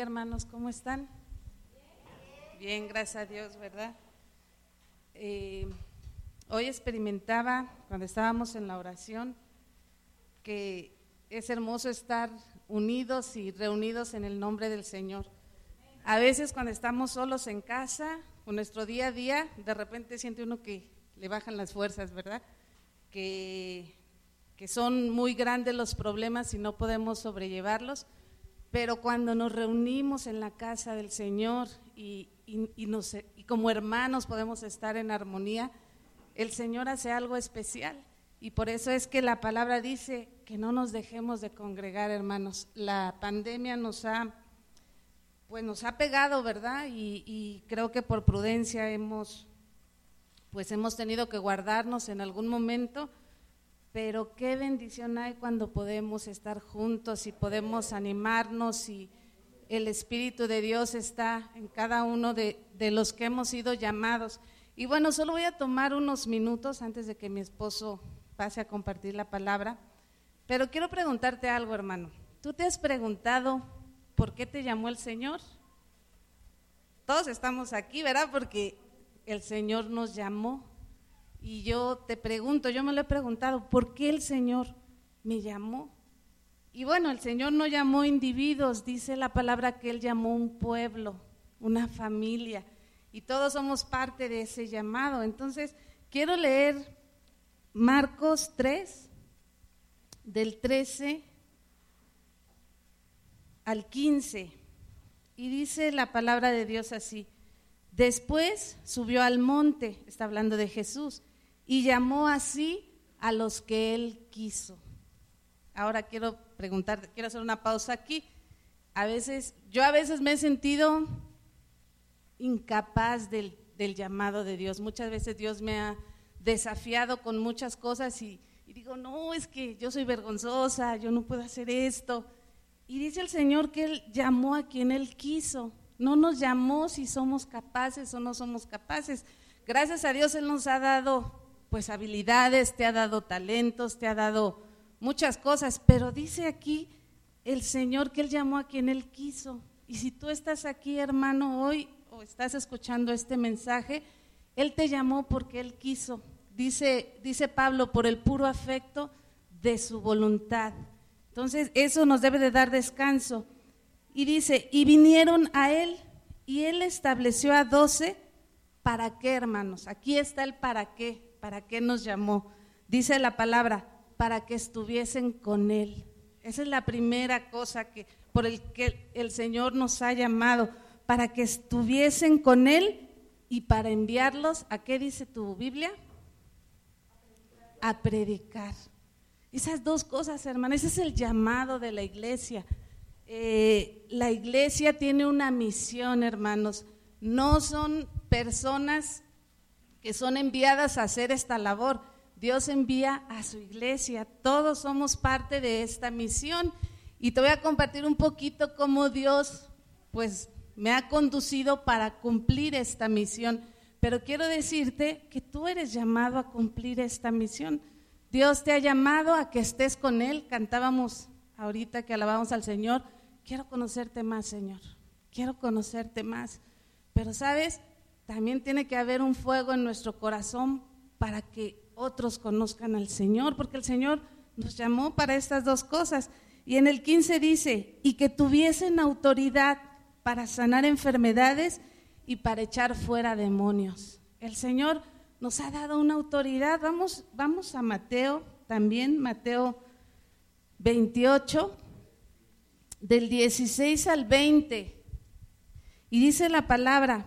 hermanos, ¿cómo están? Bien, gracias a Dios, ¿verdad? Eh, hoy experimentaba, cuando estábamos en la oración, que es hermoso estar unidos y reunidos en el nombre del Señor. A veces cuando estamos solos en casa, con nuestro día a día, de repente siente uno que le bajan las fuerzas, ¿verdad? Que, que son muy grandes los problemas y no podemos sobrellevarlos pero cuando nos reunimos en la casa del Señor y, como hermanos podemos estar en armonía, el Señor hace algo especial. Y por eso es que la palabra dice que no nos dejemos de congregar, hermanos. La pandemia nos ha, pues nos ha pegado, ¿verdad? Y, y creo que por prudencia hemos, pues hemos tenido que guardarnos en algún momento pero qué bendición hay cuando podemos estar juntos y podemos animarnos y el Espíritu de Dios está en cada uno de, los que hemos sido llamados. Y bueno, solo voy a tomar unos minutos antes de que mi esposo pase a compartir la palabra, pero quiero preguntarte algo, hermano. ¿Tú te has preguntado por qué te llamó el Señor? Todos estamos aquí, ¿verdad? Porque el Señor nos llamó. Y yo te pregunto, yo me lo he preguntado, ¿por qué el Señor me llamó? Y bueno, el Señor no llamó individuos, dice la palabra que Él llamó un pueblo, una familia, y todos somos parte de ese llamado. Entonces, quiero leer Marcos 3, del 13 al 15, y dice la palabra de Dios así. Después subió al monte, está hablando de Jesús, y llamó así a los que él quiso. Ahora quiero preguntar, quiero hacer una pausa aquí. A veces, yo a veces me he sentido incapaz del, llamado de Dios. Muchas veces Dios me ha desafiado con muchas cosas y, y digo, no, es que yo soy vergonzosa, yo no puedo hacer esto. Y dice el Señor que Él llamó a quien Él quiso. No nos llamó si somos capaces o no somos capaces. Gracias a Dios Él nos ha dado pues habilidades, te ha dado talentos, te ha dado muchas cosas, pero dice aquí el Señor que Él llamó a quien Él quiso. Y si tú estás aquí, hermano, hoy o estás escuchando este mensaje, Él te llamó porque Él quiso. Dice, dice Pablo, por el puro afecto de su voluntad. Entonces, eso nos debe de dar descanso. Y dice, y vinieron a Él y Él estableció a doce. ¿Para qué, hermanos? Aquí está el para qué. ¿Para qué nos llamó? Dice la palabra, para que estuviesen con Él. Esa es la primera cosa que, por el que el Señor nos ha llamado, para que estuviesen con Él y para enviarlos, ¿a qué dice tu Biblia? A predicar. Esas dos cosas, hermanos, ese es el llamado de la iglesia. Eh, la iglesia tiene una misión, hermanos. No son personas que son enviadas a hacer esta labor. Dios envía a su iglesia, todos somos parte de esta misión. Y te voy a compartir un poquito cómo Dios, pues, me ha conducido para cumplir esta misión. Pero quiero decirte que tú eres llamado a cumplir esta misión. Dios te ha llamado a que estés con Él. Cantábamos ahorita que alabamos al Señor. Quiero conocerte más, Señor. Quiero conocerte más. Pero sabes, también tiene que haber un fuego en nuestro corazón para que otros conozcan al Señor, porque el Señor nos llamó para estas dos cosas. Y en el 15 dice, y que tuviesen autoridad para sanar enfermedades y para echar fuera demonios. El Señor nos ha dado una autoridad. Vamos, vamos a Mateo también, Mateo 28, del 16 al 20. Y dice la palabra,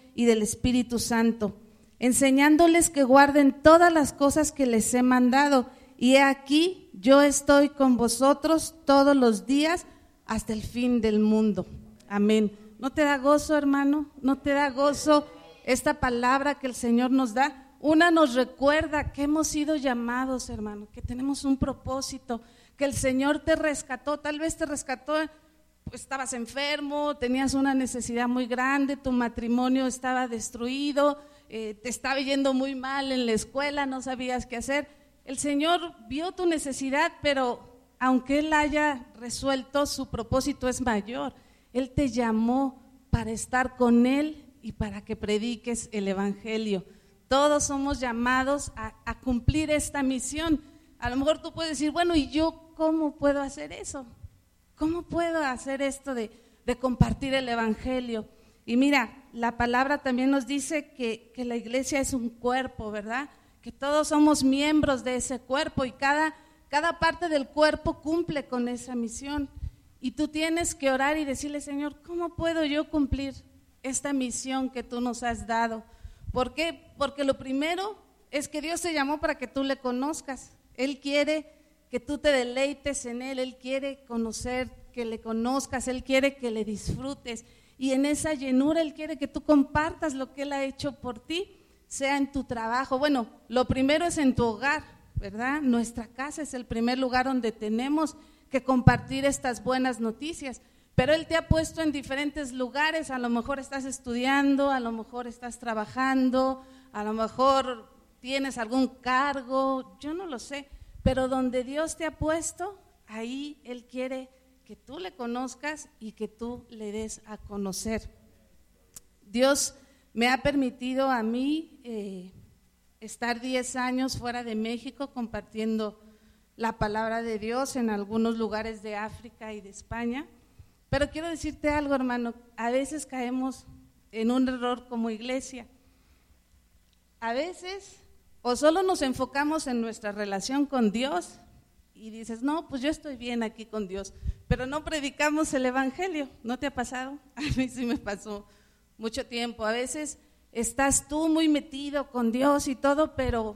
y del Espíritu Santo, enseñándoles que guarden todas las cosas que les he mandado. Y he aquí, yo estoy con vosotros todos los días hasta el fin del mundo. Amén. ¿No te da gozo, hermano? ¿No te da gozo esta palabra que el Señor nos da? Una nos recuerda que hemos sido llamados, hermano, que tenemos un propósito, que el Señor te rescató, tal vez te rescató, estabas enfermo, tenías una necesidad muy grande, tu matrimonio estaba destruido, eh, te estaba yendo muy mal en la escuela, no sabías qué hacer. El Señor vio tu necesidad, pero aunque Él haya resuelto, su propósito es mayor. Él te llamó para estar con Él y para que prediques el Evangelio. Todos somos llamados a, cumplir esta misión. A lo mejor tú puedes decir, bueno, ¿y yo cómo puedo hacer eso? ¿Cómo puedo hacer esto de, compartir el Evangelio? Y mira, la palabra también nos dice que, que, la iglesia es un cuerpo, ¿verdad? Que todos somos miembros de ese cuerpo y cada, cada parte del cuerpo cumple con esa misión. Y tú tienes que orar y decirle, Señor, ¿cómo puedo yo cumplir esta misión que tú nos has dado? ¿Por qué? Porque lo primero es que Dios te llamó para que tú le conozcas. Él quiere que tú te deleites en Él, Él quiere conocer, que le conozcas, Él quiere que le disfrutes. Y en esa llenura Él quiere que tú compartas lo que Él ha hecho por ti, sea en tu trabajo. Bueno, lo primero es en tu hogar, ¿verdad? Nuestra casa es el primer lugar donde tenemos que compartir estas buenas noticias. Pero Él te ha puesto en diferentes lugares, a lo mejor estás estudiando, a lo mejor estás trabajando, a lo mejor tienes algún cargo, yo no lo sé, pero donde Dios te ha puesto, ahí Él quiere que tú le conozcas y que tú le des a conocer. Dios me ha permitido a mí eh, estar 10 años fuera de México compartiendo la palabra de Dios en algunos lugares de África y de España. Pero quiero decirte algo, hermano, a veces caemos en un error como iglesia. A veces o solo nos enfocamos en nuestra relación con Dios y dices, no, pues yo estoy bien aquí con Dios, pero no predicamos el Evangelio. ¿No te ha pasado? A mí sí me pasó mucho tiempo. A veces estás tú muy metido con Dios y todo, pero,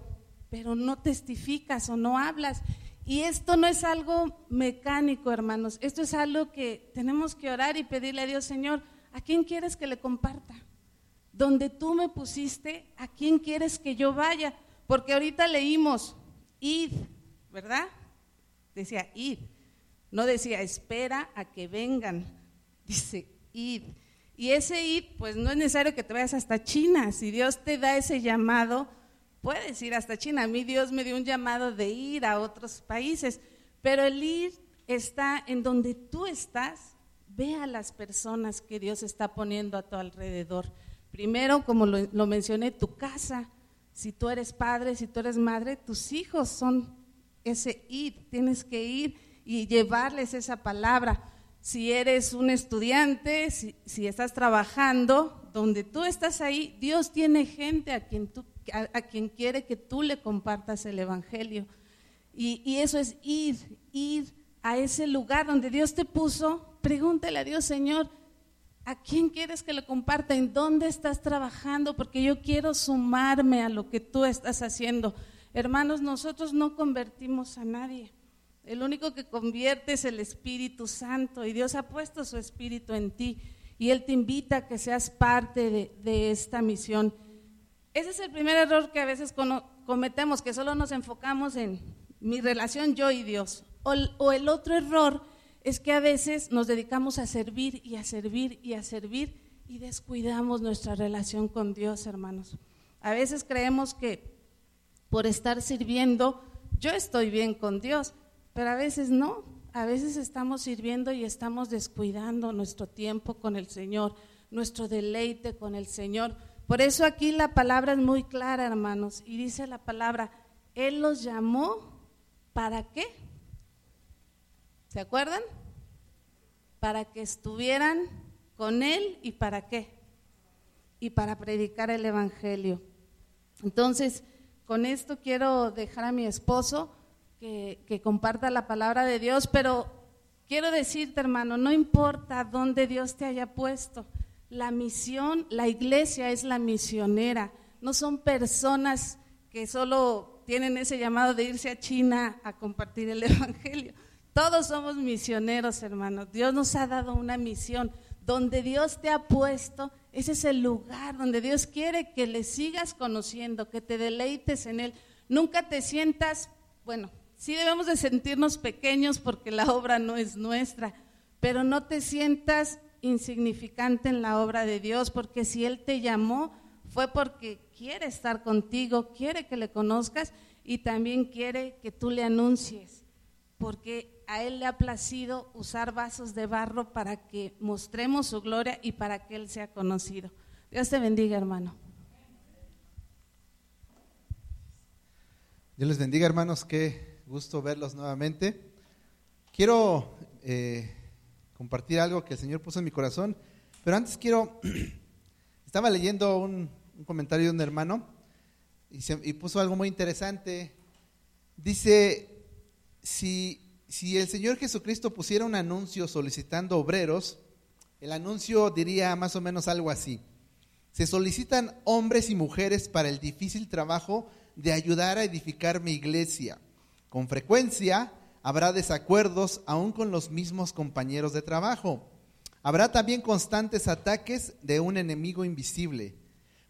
pero no testificas o no hablas. Y esto no es algo mecánico, hermanos. Esto es algo que tenemos que orar y pedirle a Dios, Señor, ¿a quién quieres que le comparta? Donde tú me pusiste, ¿a quién quieres que yo vaya? Porque ahorita leímos, id, ¿verdad? Decía, id. No decía, espera a que vengan. Dice, id. Y ese id, pues no es necesario que te vayas hasta China. Si Dios te da ese llamado, puedes ir hasta China. A mí Dios me dio un llamado de ir a otros países, pero el ir está en donde tú estás. Ve a las personas que Dios está poniendo a tu alrededor. Primero, como lo, lo mencioné, tu casa. Si tú eres padre, si tú eres madre, tus hijos son ese ir. Tienes que ir y llevarles esa palabra. Si eres un estudiante, si, estás trabajando, donde tú estás ahí, Dios tiene gente a quien a, quien quiere que tú le compartas el Evangelio. Y, y, eso es ir, ir a ese lugar donde Dios te puso. Pregúntale a Dios, Señor, ¿a quién quieres que le comparta? ¿En dónde estás trabajando? Porque yo quiero sumarme a lo que tú estás haciendo. Hermanos, nosotros no convertimos a nadie. El único que convierte es el Espíritu Santo y Dios ha puesto su Espíritu en ti y Él te invita a que seas parte de esta misión. Ese es el primer error que a veces cometemos, que solo nos enfocamos en mi relación yo y Dios. O, el otro error es que a veces nos dedicamos a servir y a servir y a servir y descuidamos nuestra relación con Dios, hermanos. A veces creemos que por estar sirviendo yo estoy bien con Dios, pero a veces no. A veces estamos sirviendo y estamos descuidando nuestro tiempo con el Señor, nuestro deleite con el Señor por eso aquí la palabra es muy clara, hermanos, y dice la palabra, Él los llamó para qué? ¿Se acuerdan? Para que estuvieran con Él y para qué? Y para predicar el Evangelio. Entonces, con esto quiero dejar a mi esposo que, que comparta la palabra de Dios, pero quiero decirte, hermano, no importa dónde Dios te haya puesto la misión, la iglesia es la misionera, no son personas que solo tienen ese llamado de irse a China a compartir el Evangelio. Todos somos misioneros, hermanos. Dios nos ha dado una misión. donde Dios te ha puesto, ese es el lugar donde Dios quiere que le sigas conociendo, que te deleites en Él. Nunca te sientas, bueno, sí debemos de sentirnos pequeños porque la obra no es nuestra, pero no te sientas insignificante en la obra de Dios, porque si Él te llamó fue porque quiere estar contigo, quiere que le conozcas y también quiere que tú le anuncies, porque a Él le ha placido usar vasos de barro para que mostremos su gloria y para que Él sea conocido. Dios te bendiga, hermano. Dios les bendiga, hermanos, qué gusto verlos nuevamente. Quiero eh, compartir algo que el Señor puso en mi corazón, pero antes quiero, estaba leyendo un, comentario de un hermano y, puso algo muy interesante. Dice, si, el Señor Jesucristo pusiera un anuncio solicitando obreros, el anuncio diría más o menos algo así. Se solicitan hombres y mujeres para el difícil trabajo de ayudar a edificar mi iglesia. Con frecuencia habrá desacuerdos aún con los mismos compañeros de trabajo. Habrá también constantes ataques de un enemigo invisible.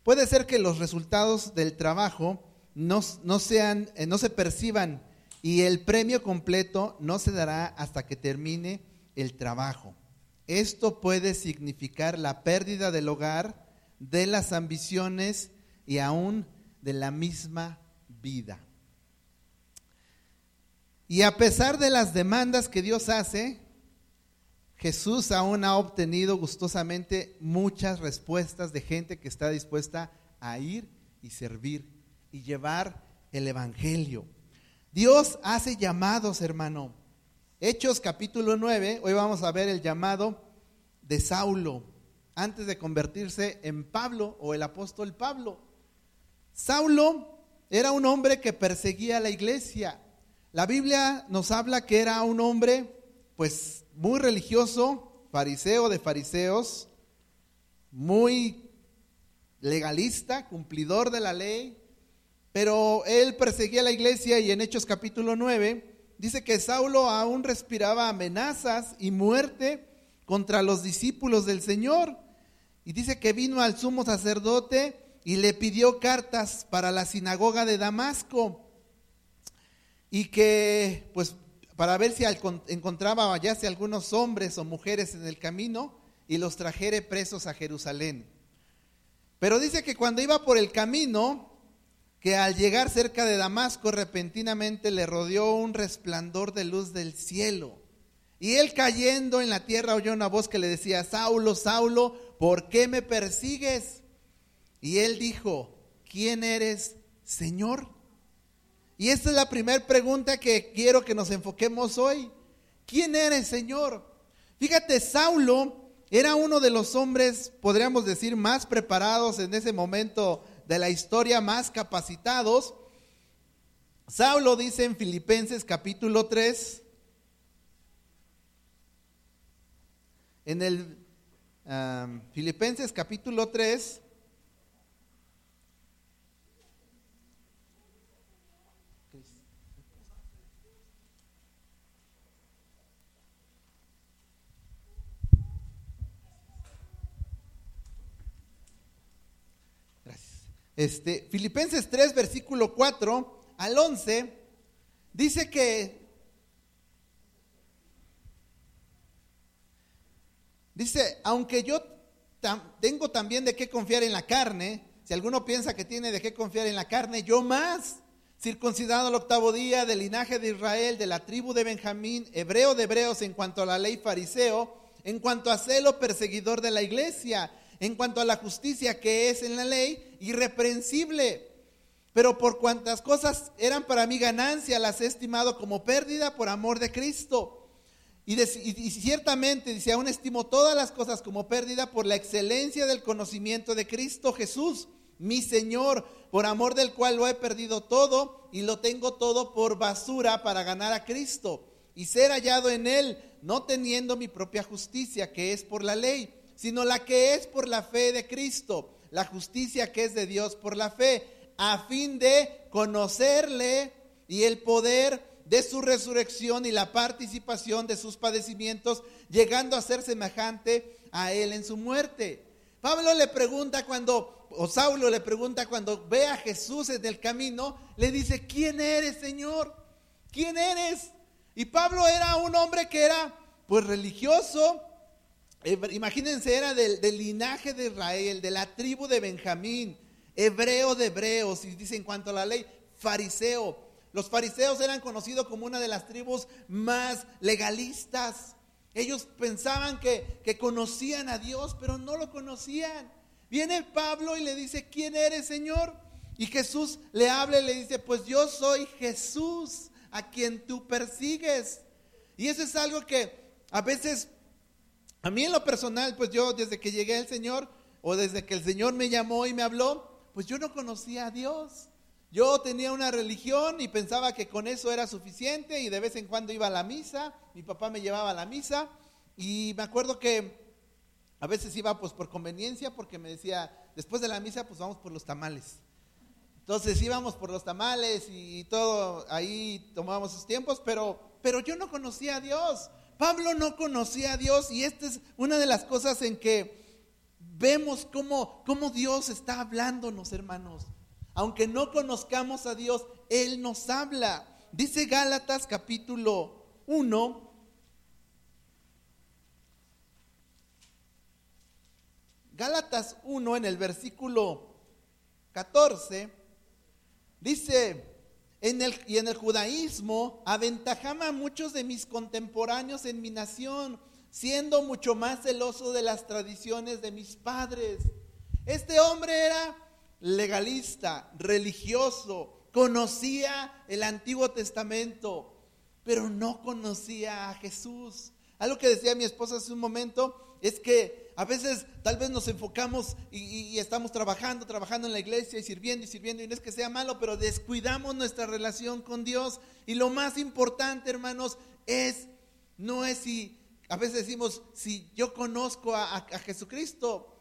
Puede ser que los resultados del trabajo no, eh, no se perciban y el premio completo no se dará hasta que termine el trabajo. Esto puede significar la pérdida del hogar, de las ambiciones y aún de la misma vida. Y a pesar de las demandas que Dios hace, Jesús aún ha obtenido gustosamente muchas respuestas de gente que está dispuesta a ir y servir y llevar el Evangelio. Dios hace llamados, hermano. Hechos capítulo 9, hoy vamos a ver el llamado de Saulo antes de convertirse en Pablo o el apóstol Pablo. Saulo era un hombre que perseguía a la iglesia. La Biblia nos habla que era un hombre pues muy religioso, fariseo de fariseos, muy legalista, cumplidor de la ley, pero él perseguía la iglesia y en Hechos capítulo 9 dice que Saulo aún respiraba amenazas y muerte contra los discípulos del Señor. Y dice que vino al sumo sacerdote y le pidió cartas para la sinagoga de Damasco. Y que pues para ver si encontraba hallase algunos hombres o mujeres en el camino y los trajere presos a Jerusalén. Pero dice que cuando iba por el camino, que al llegar cerca de Damasco repentinamente le rodeó un resplandor de luz del cielo. Y él cayendo en la tierra oyó una voz que le decía, Saulo, Saulo, ¿por qué me persigues? Y él dijo, ¿quién eres, Señor? Y esta es la primera pregunta que quiero que nos enfoquemos hoy. ¿Quién eres, Señor? Fíjate, Saulo era uno de los hombres, podríamos decir, más preparados en ese momento de la historia, más capacitados. Saulo dice en Filipenses capítulo 3, en el um, Filipenses capítulo 3, Este, Filipenses 3, versículo 4 al 11, dice que, dice, aunque yo tengo también de qué confiar en la carne, si alguno piensa que tiene de qué confiar en la carne, yo más, circuncidado al octavo día, del linaje de Israel, de la tribu de Benjamín, hebreo de hebreos en cuanto a la ley fariseo, en cuanto a celo perseguidor de la iglesia, en cuanto a la justicia que es en la ley, irreprensible. Pero por cuantas cosas eran para mí ganancia, las he estimado como pérdida por amor de Cristo. Y, y, ciertamente, dice, aún estimo todas las cosas como pérdida por la excelencia del conocimiento de Cristo Jesús, mi Señor, por amor del cual lo he perdido todo y lo tengo todo por basura para ganar a Cristo y ser hallado en Él, no teniendo mi propia justicia, que es por la ley sino la que es por la fe de Cristo, la justicia que es de Dios por la fe, a fin de conocerle y el poder de su resurrección y la participación de sus padecimientos, llegando a ser semejante a él en su muerte. Pablo le pregunta cuando, o Saulo le pregunta cuando ve a Jesús en el camino, le dice, ¿quién eres, Señor? ¿Quién eres? Y Pablo era un hombre que era pues religioso, imagínense, era del, linaje de Israel, de la tribu de Benjamín, hebreo de hebreos, y dice en cuanto a la ley, fariseo. Los fariseos eran conocidos como una de las tribus más legalistas. Ellos pensaban que, que conocían a Dios, pero no lo conocían. Viene Pablo y le dice, ¿quién eres, Señor? Y Jesús le habla y le dice, pues yo soy Jesús, a quien tú persigues. Y eso es algo que a veces, a mí en lo personal, pues yo desde que llegué al Señor, o desde que el Señor me llamó y me habló, pues yo no conocía a Dios. Yo tenía una religión y pensaba que con eso era suficiente y de vez en cuando iba a la misa, mi papá me llevaba a la misa y me acuerdo que a veces iba pues por conveniencia porque me decía, después de la misa pues vamos por los tamales. Entonces íbamos por los tamales y todo, ahí tomábamos esos tiempos, pero, pero yo no conocía a Dios. Pablo no conocía a Dios y esta es una de las cosas en que vemos cómo, cómo Dios está hablándonos, hermanos. Aunque no conozcamos a Dios, Él nos habla. Dice Gálatas capítulo 1. Gálatas 1 en el versículo 14 dice, en el, y en el judaísmo aventajaba a muchos de mis contemporáneos en mi nación, siendo mucho más celoso de las tradiciones de mis padres. Este hombre era legalista, religioso, conocía el Antiguo Testamento, pero no conocía a Jesús. Algo que decía mi esposa hace un momento es que a veces tal vez nos enfocamos y, estamos trabajando, trabajando en la iglesia y sirviendo y sirviendo, y no es que sea malo, pero descuidamos nuestra relación con Dios. Y lo más importante, hermanos, es, no es si, a veces decimos, si yo conozco a Jesucristo,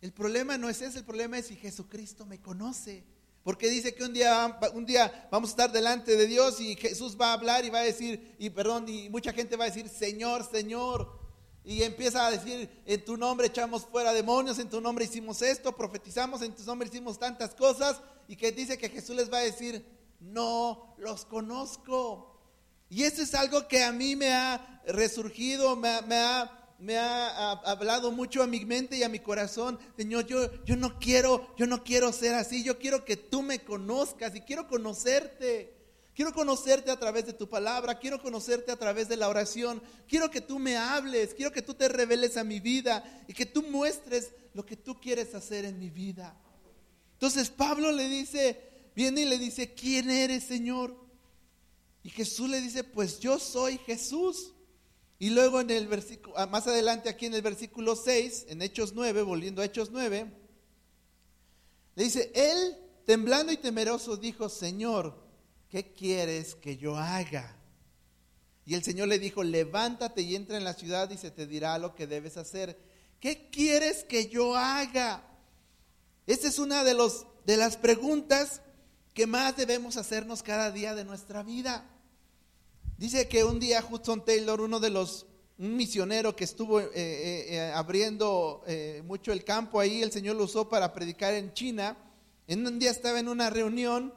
el problema no es ese, el problema es si Jesucristo me conoce. Porque dice que un día, un día vamos a estar delante de Dios y Jesús va a hablar y va a decir, y perdón, y mucha gente va a decir, Señor, Señor. Y empieza a decir, en tu nombre echamos fuera demonios, en tu nombre hicimos esto, profetizamos, en tu nombre hicimos tantas cosas. Y que dice que Jesús les va a decir, no los conozco. Y eso es algo que a mí me ha resurgido, me me ha me ha, hablado mucho a mi mente y a mi corazón, Señor, yo, yo no quiero, yo no quiero ser así, yo quiero que tú me conozcas y quiero conocerte. Quiero conocerte a través de tu palabra, quiero conocerte a través de la oración, quiero que tú me hables, quiero que tú te reveles a mi vida y que tú muestres lo que tú quieres hacer en mi vida. Entonces Pablo le dice, viene y le dice, ¿quién eres, Señor? Y Jesús le dice, pues yo soy Jesús. Y luego en el versículo, ah, más adelante aquí en el versículo 6, en Hechos 9, volviendo a Hechos 9, le dice, él temblando y temeroso dijo, Señor, ¿qué quieres que yo haga? Y el Señor le dijo, levántate y entra en la ciudad y se te dirá lo que debes hacer. ¿Qué quieres que yo haga? Esa es una de, los, de las preguntas que más debemos hacernos cada día de nuestra vida. Dice que un día Hudson Taylor, uno de los, un misionero que estuvo eh, eh, eh, abriendo mucho el campo ahí, el Señor lo usó para predicar en China. En un día estaba en una reunión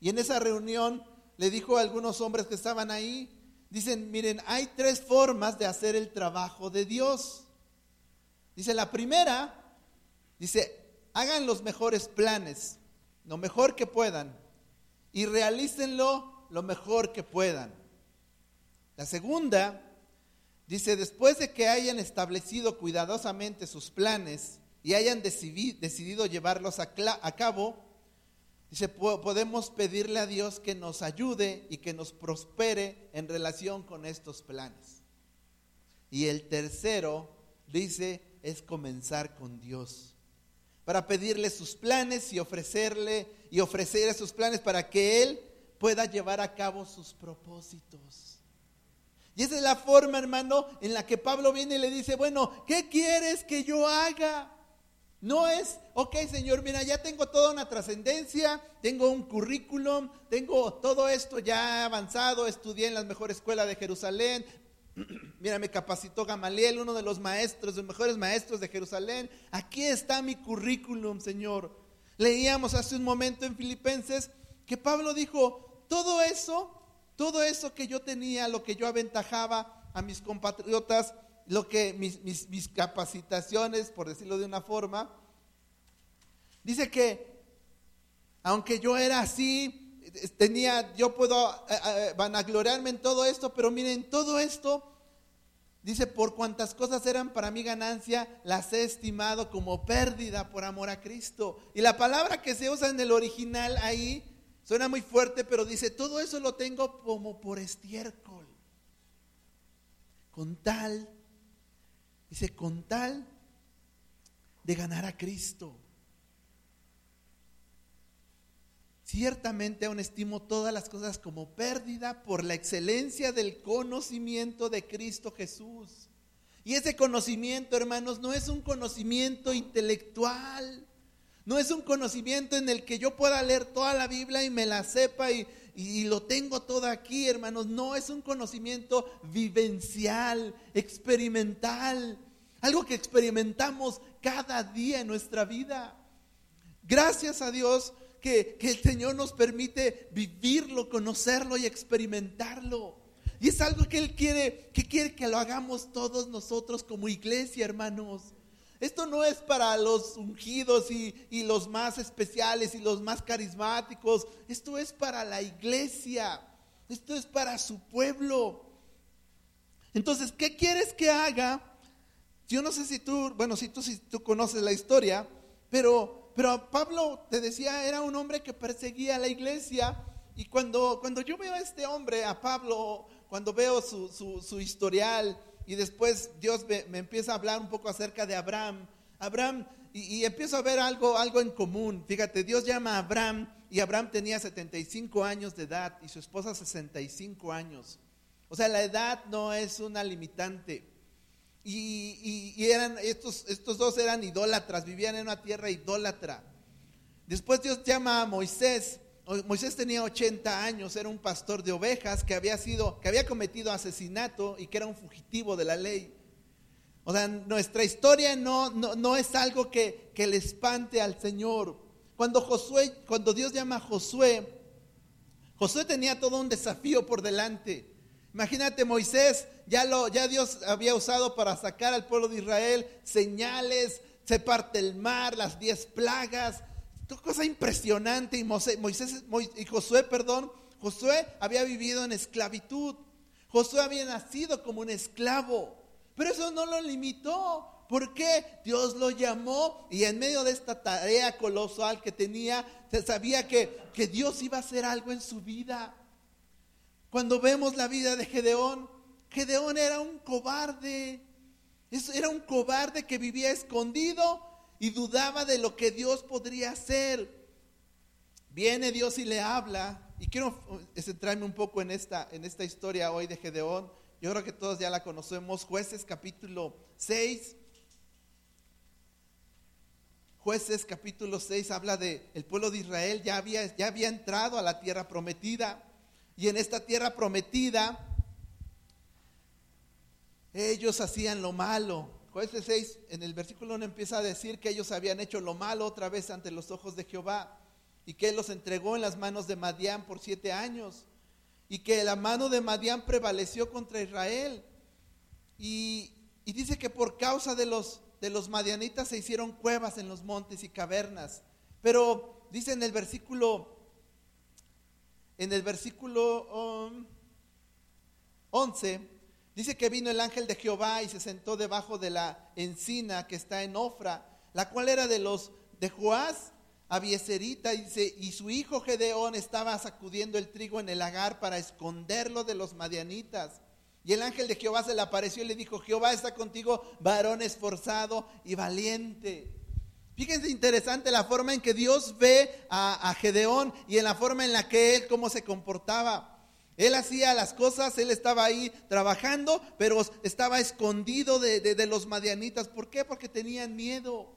y en esa reunión le dijo a algunos hombres que estaban ahí, dicen, miren, hay tres formas de hacer el trabajo de Dios. Dice, la primera, dice, hagan los mejores planes, lo mejor que puedan, y realícenlo lo mejor que puedan. La segunda dice, después de que hayan establecido cuidadosamente sus planes y hayan decidido llevarlos a, cabo, dice, podemos pedirle a Dios que nos ayude y que nos prospere en relación con estos planes. Y el tercero, dice, es comenzar con Dios para pedirle sus planes y ofrecerle y ofrecer esos planes para que Él pueda llevar a cabo sus propósitos. Y esa es la forma, hermano, en la que Pablo viene y le dice, bueno, ¿qué quieres que yo haga? No es, ok Señor, mira, ya tengo toda una trascendencia, tengo un currículum, tengo todo esto ya avanzado, estudié en la mejor escuela de Jerusalén, Mira, me capacitó Gamaliel, uno de los maestros, los mejores maestros de Jerusalén. Aquí está mi currículum, Señor. Leíamos hace un momento en Filipenses que Pablo dijo, todo eso, todo eso que yo tenía, lo que yo aventajaba a mis compatriotas, lo que mis, mis, capacitaciones, por decirlo de una forma, dice que aunque yo era así, tenía, yo puedo eh, eh, vanagloriarme en todo esto, pero miren, todo esto, dice, por cuantas cosas eran para mí ganancia, las he estimado como pérdida por amor a Cristo. Y la palabra que se usa en el original ahí suena muy fuerte, pero dice, todo eso lo tengo como por estiércol. Con tal, dice, con tal de ganar a Cristo. Ciertamente aún estimo todas las cosas como pérdida por la excelencia del conocimiento de Cristo Jesús. Y ese conocimiento, hermanos, no es un conocimiento intelectual, no es un conocimiento en el que yo pueda leer toda la Biblia y me la sepa y, y lo tengo todo aquí, hermanos. No, es un conocimiento vivencial, experimental, algo que experimentamos cada día en nuestra vida. Gracias a Dios que, el Señor nos permite vivirlo, conocerlo y experimentarlo. Y es algo que Él quiere, que quiere que lo hagamos todos nosotros como iglesia, hermanos. Esto no es para los ungidos y, y, los más especiales y los más carismáticos. Esto es para la iglesia. Esto es para su pueblo. Entonces, ¿qué quieres que haga? Yo no sé si tú, bueno, si tú, si tú conoces la historia, pero pero Pablo, te decía, era un hombre que perseguía a la iglesia. Y cuando, cuando yo veo a este hombre, a Pablo, cuando veo su, historial, y después Dios me, empieza a hablar un poco acerca de Abraham, Abraham, y, empiezo a ver algo, algo en común. Fíjate, Dios llama a Abraham, y Abraham tenía 75 años de edad, y su esposa 65 años. O sea, la edad no es una limitante. Y, eran, estos, estos dos eran idólatras, vivían en una tierra idólatra. Después Dios llama a Moisés. Moisés tenía 80 años, era un pastor de ovejas que había sido, que había cometido asesinato y que era un fugitivo de la ley. O sea, nuestra historia no, no, es algo que, que, le espante al Señor. Cuando Josué, cuando Dios llama a Josué, Josué tenía todo un desafío por delante. Imagínate Moisés, ya, lo, ya Dios había usado para sacar al pueblo de Israel señales, se parte el mar, las diez plagas, cosa impresionante. Y Moisés, y Josué, perdón, Josué había vivido en esclavitud. Josué había nacido como un esclavo, pero eso no lo limitó. porque Dios lo llamó y en medio de esta tarea colosal que tenía, sabía que, que Dios iba a hacer algo en su vida. Cuando vemos la vida de Gedeón, Gedeón era un cobarde. Era un cobarde que vivía escondido y dudaba de lo que Dios podría hacer. Viene Dios y le habla. Y quiero eh, centrarme un poco en esta, en esta historia hoy de Gedeón. Yo creo que todos ya la conocemos. Jueces capítulo 6. Jueces capítulo 6 habla de el pueblo de Israel ya había, ya había entrado a la tierra prometida. Y en esta tierra prometida, ellos hacían lo malo. Jueces 6, en el versículo 1 empieza a decir que ellos habían hecho lo malo otra vez ante los ojos de Jehová y que él los entregó en las manos de Madián por siete años y que la mano de Madián prevaleció contra Israel. Y, dice que por causa de los, de los madianitas se hicieron cuevas en los montes y cavernas. Pero dice en el versículo en el versículo 11, um, dice que vino el ángel de Jehová y se sentó debajo de la encina que está en Ofra, la cual era de los de Joás, Abieserita, dice, y su hijo Gedeón estaba sacudiendo el trigo en el lagar para esconderlo de los madianitas. Y el ángel de Jehová se le apareció y le dijo, Jehová está contigo, varón esforzado y valiente. Fíjense interesante la forma en que Dios ve a, Gedeón y en la forma en la que él, cómo se comportaba. Él hacía las cosas, él estaba ahí trabajando, pero estaba escondido de, de, los madianitas. ¿Por qué? Porque tenían miedo.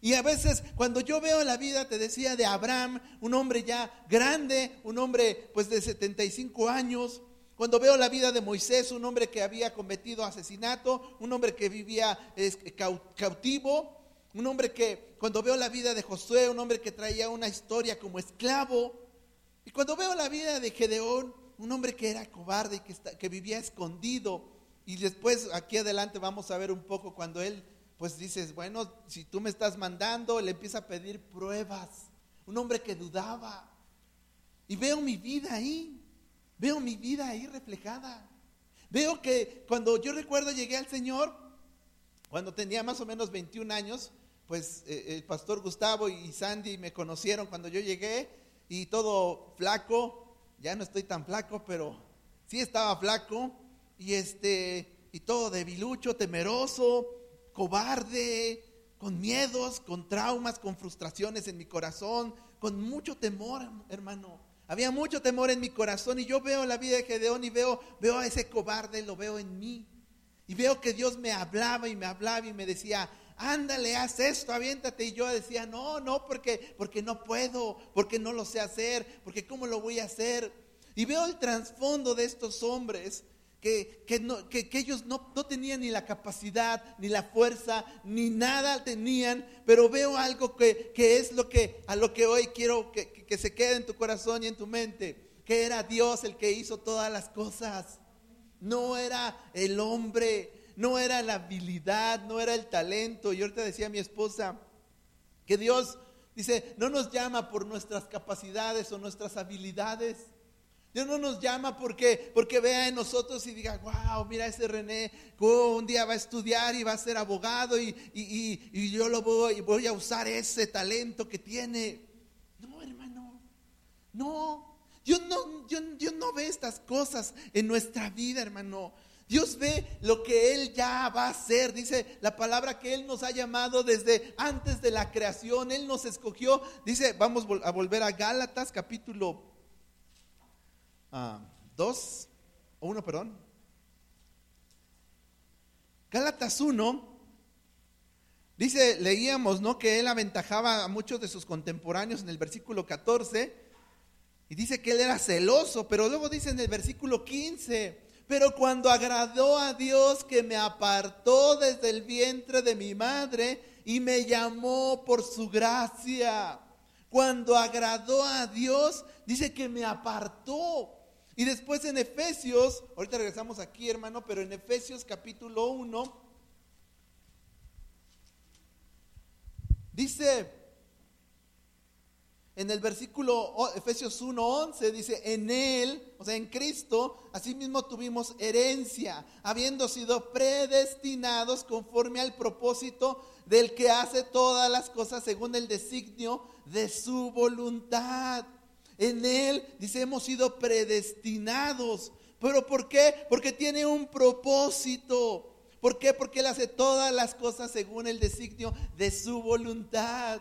Y a veces cuando yo veo la vida, te decía, de Abraham, un hombre ya grande, un hombre pues de 75 años, Cuando veo la vida de Moisés, un hombre que había cometido asesinato, un hombre que vivía cautivo, un hombre que, cuando veo la vida de Josué, un hombre que traía una historia como esclavo, y cuando veo la vida de Gedeón, un hombre que era cobarde y que, que vivía escondido, y después aquí adelante vamos a ver un poco cuando él, pues dices, bueno, si tú me estás mandando, le empieza a pedir pruebas, un hombre que dudaba, y veo mi vida ahí, veo mi vida ahí reflejada. Veo que cuando yo recuerdo llegué al Señor, cuando tenía más o menos 21 años, pues eh, el pastor Gustavo y Sandy me conocieron cuando yo llegué y todo flaco, ya no estoy tan flaco, pero sí estaba flaco y este y todo debilucho, temeroso, cobarde, con miedos, con traumas, con frustraciones en mi corazón, con mucho temor, hermano. Había mucho temor en mi corazón y yo veo la vida de Gedeón y veo, veo a ese cobarde, lo veo en mí. Y veo que Dios me hablaba y me hablaba y me decía, ándale, haz esto, aviéntate. Y yo decía, no, no, porque, porque no puedo, porque no lo sé hacer, porque cómo lo voy a hacer. Y veo el trasfondo de estos hombres que, que, ellos no, no, tenían ni la capacidad, ni la fuerza, ni nada tenían, pero veo algo que, es lo que a lo que hoy quiero que, se quede en tu corazón y en tu mente, que era Dios el que hizo todas las cosas. No era el hombre, no era la habilidad, no era el talento. Y ahorita decía mi esposa que Dios dice, no nos llama por nuestras capacidades o nuestras habilidades. Dios no nos llama porque, porque vea en nosotros y diga, wow, mira ese René, un día va a estudiar y va a ser abogado y, yo lo voy, voy a usar ese talento que tiene. No, hermano, no. Dios no, Dios no ve estas cosas en nuestra vida, hermano. Dios ve lo que Él ya va a hacer. Dice la palabra que Él nos ha llamado desde antes de la creación. Él nos escogió. Dice, vamos a volver a Gálatas capítulo 2, o 1, perdón. Gálatas 1, dice, leíamos, ¿no? Que él aventajaba a muchos de sus contemporáneos en el versículo 14, y dice que él era celoso, pero luego dice en el versículo 15, pero cuando agradó a Dios que me apartó desde el vientre de mi madre y me llamó por su gracia, cuando agradó a Dios, dice que me apartó. Y después en Efesios, ahorita regresamos aquí hermano, pero en Efesios capítulo 1, dice en el versículo Efesios 1:11 dice, en él, o sea, en Cristo, asimismo tuvimos herencia, habiendo sido predestinados conforme al propósito del que hace todas las cosas según el designio de su voluntad en Él, dice, hemos sido predestinados. ¿Pero por qué? Porque tiene un propósito. ¿Por qué? Porque Él hace todas las cosas según el designio de su voluntad.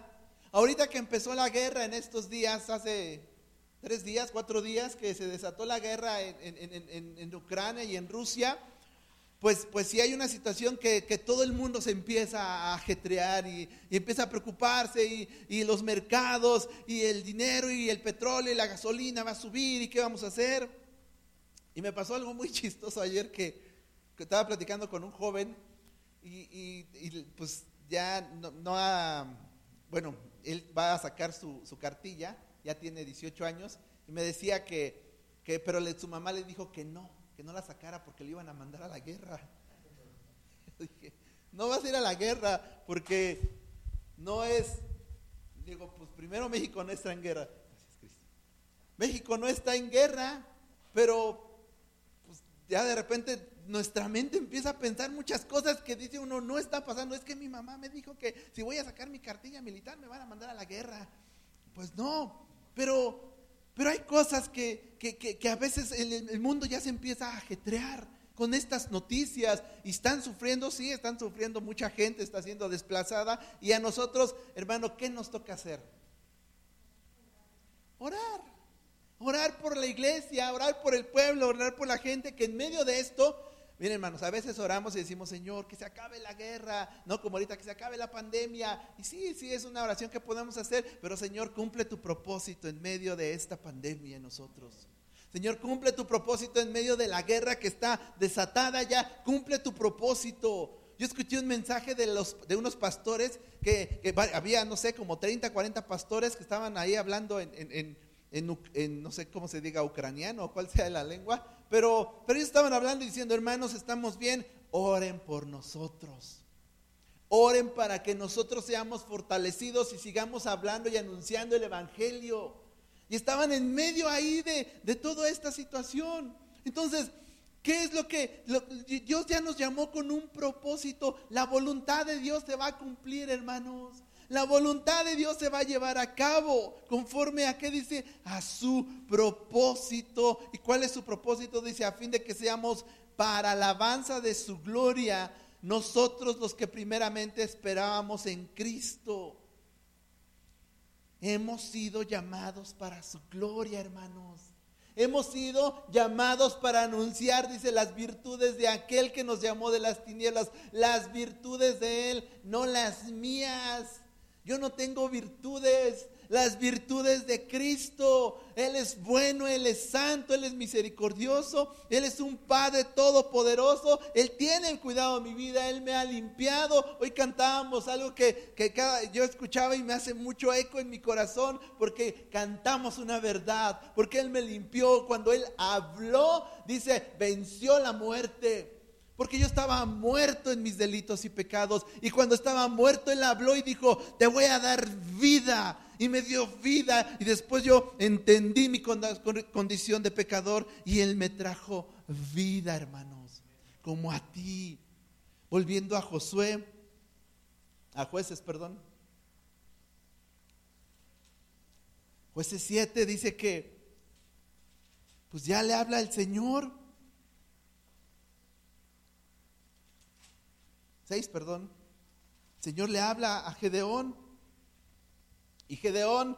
Ahorita que empezó la guerra en estos días, hace tres días, cuatro días, que se desató la guerra en, Ucrania y en Rusia, pues, pues si hay una situación que, todo el mundo se empieza a ajetrear y, empieza a preocuparse y, los mercados y el dinero y el petróleo y la gasolina va a subir y qué vamos a hacer. Y me pasó algo muy chistoso ayer que, estaba platicando con un joven y, pues ya no, ha, bueno, él va a sacar su, cartilla, ya tiene 18 años y me decía que, que pero su mamá le dijo que no que no la sacara porque le iban a mandar a la guerra. dije, no vas a ir a la guerra porque no es, digo, pues primero México no está en guerra. México no está en guerra, pero ya de repente nuestra mente empieza a pensar muchas cosas que dice uno no está pasando. Es que mi mamá me dijo que si voy a sacar mi cartilla militar me van a mandar a la guerra. Pues no, pero pero hay cosas que, a veces el, el, mundo ya se empieza a ajetrear con estas noticias y están sufriendo, sí, están sufriendo, mucha gente está siendo desplazada y a nosotros, hermano, ¿qué nos toca hacer? Orar, orar por la iglesia, orar por el pueblo, orar por la gente que en medio de esto Miren, hermanos, a veces oramos y decimos, Señor, que se acabe la guerra, no como ahorita, que se acabe la pandemia. Y sí, sí, es una oración que podemos hacer, pero Señor, cumple tu propósito en medio de esta pandemia en nosotros. Señor, cumple tu propósito en medio de la guerra que está desatada ya. Cumple tu propósito. Yo escuché un mensaje de, los, de unos pastores que, había, no sé, como 30, 40 pastores que estaban ahí hablando en, no sé cómo se diga, ucraniano o cuál sea la lengua, pero, pero ellos estaban hablando y diciendo, hermanos, estamos bien, oren por nosotros. Oren para que nosotros seamos fortalecidos y sigamos hablando y anunciando el Evangelio. Y estaban en medio ahí de, de toda esta situación. Entonces, ¿Qué es lo que Dios ya nos llamó con un propósito? La voluntad de Dios se va a cumplir, hermanos. La voluntad de Dios se va a llevar a cabo conforme a qué dice, a su propósito. ¿Y cuál es su propósito? Dice, a fin de que seamos para alabanza de su gloria, nosotros los que primeramente esperábamos en Cristo. Hemos sido llamados para su gloria, hermanos. Hemos sido llamados para anunciar, dice, las virtudes de aquel que nos llamó de las tinieblas, las virtudes de Él, no las mías. Yo no tengo virtudes, las virtudes de Cristo. Él es bueno, Él es santo, Él es misericordioso, Él es un Padre todopoderoso, Él tiene el cuidado de mi vida, Él me ha limpiado. Hoy cantábamos algo que, cada, yo escuchaba y me hace mucho eco en mi corazón porque cantamos una verdad, porque Él me limpió. Cuando Él habló, dice, venció la muerte. Porque yo estaba muerto en mis delitos y pecados. Y cuando estaba muerto, Él habló y dijo, te voy a dar vida y me dio vida. Y después yo entendí mi condición de pecador y Él me trajo vida, hermanos, como a ti. Volviendo a Josué, a jueces, perdón. Jueces 7 dice que, pues ya le habla el Señor. 6, perdón. El Señor le habla a Gedeón y Gedeón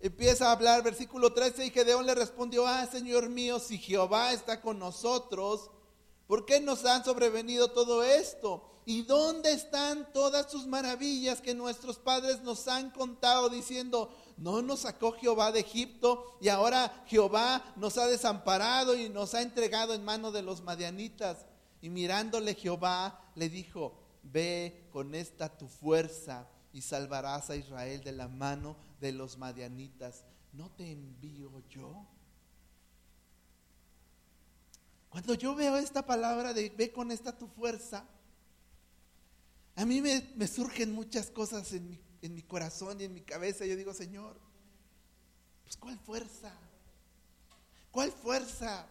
empieza a hablar, versículo 13, y Gedeón le respondió, ah, Señor mío, si Jehová está con nosotros, ¿por qué nos han sobrevenido todo esto? ¿Y dónde están todas sus maravillas que nuestros padres nos han contado diciendo, no nos sacó Jehová de Egipto y ahora Jehová nos ha desamparado y nos ha entregado en mano de los madianitas? Y mirándole Jehová le dijo, ve con esta tu fuerza y salvarás a Israel de la mano de los madianitas. ¿No te envío yo? Cuando yo veo esta palabra de ve con esta tu fuerza, a mí me, surgen muchas cosas en mi, en mi corazón y en mi cabeza. Yo digo, Señor, pues ¿cuál fuerza? ¿Cuál fuerza?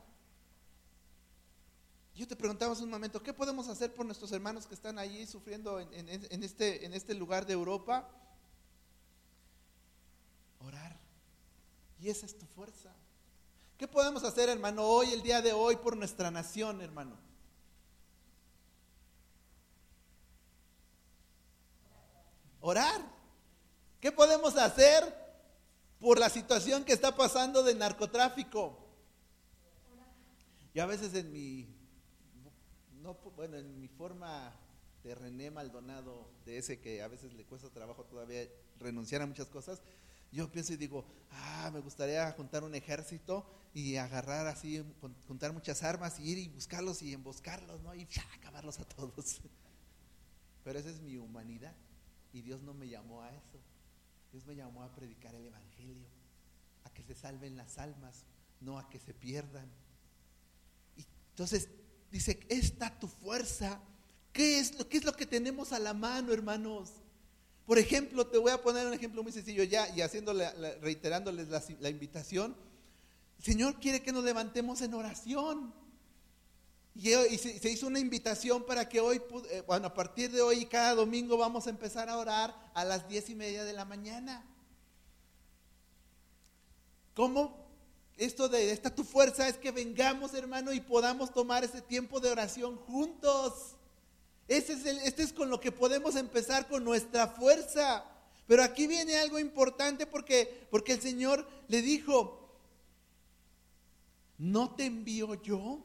Yo te preguntaba hace un momento, ¿qué podemos hacer por nuestros hermanos que están allí sufriendo en, este, en este lugar de Europa? Orar. Y esa es tu fuerza. ¿Qué podemos hacer, hermano, hoy, el día de hoy, por nuestra nación, hermano? Orar. ¿Qué podemos hacer por la situación que está pasando de narcotráfico? Yo a veces en mi bueno, en mi forma de René Maldonado, de ese que a veces le cuesta trabajo todavía renunciar a muchas cosas, yo pienso y digo, ah, me gustaría juntar un ejército y agarrar así, juntar muchas armas y ir y buscarlos y emboscarlos, ¿no? Y acabarlos a todos. Pero esa es mi humanidad y Dios no me llamó a eso. Dios me llamó a predicar el Evangelio, a que se salven las almas, no a que se pierdan. Y entonces dice, esta tu fuerza. ¿Qué es, lo, ¿Qué es lo que tenemos a la mano, hermanos? Por ejemplo, te voy a poner un ejemplo muy sencillo ya y haciéndole, reiterándoles la, invitación. El Señor quiere que nos levantemos en oración. Y, se, hizo una invitación para que hoy, eh, bueno, a partir de hoy, cada domingo vamos a empezar a orar a las diez y media de la mañana. ¿Cómo? Esto de esta tu fuerza es que vengamos, hermano, y podamos tomar ese tiempo de oración juntos. Ese es este es con lo que podemos empezar con nuestra fuerza. Pero aquí viene algo importante porque, porque el Señor le dijo, ¿no te envío yo?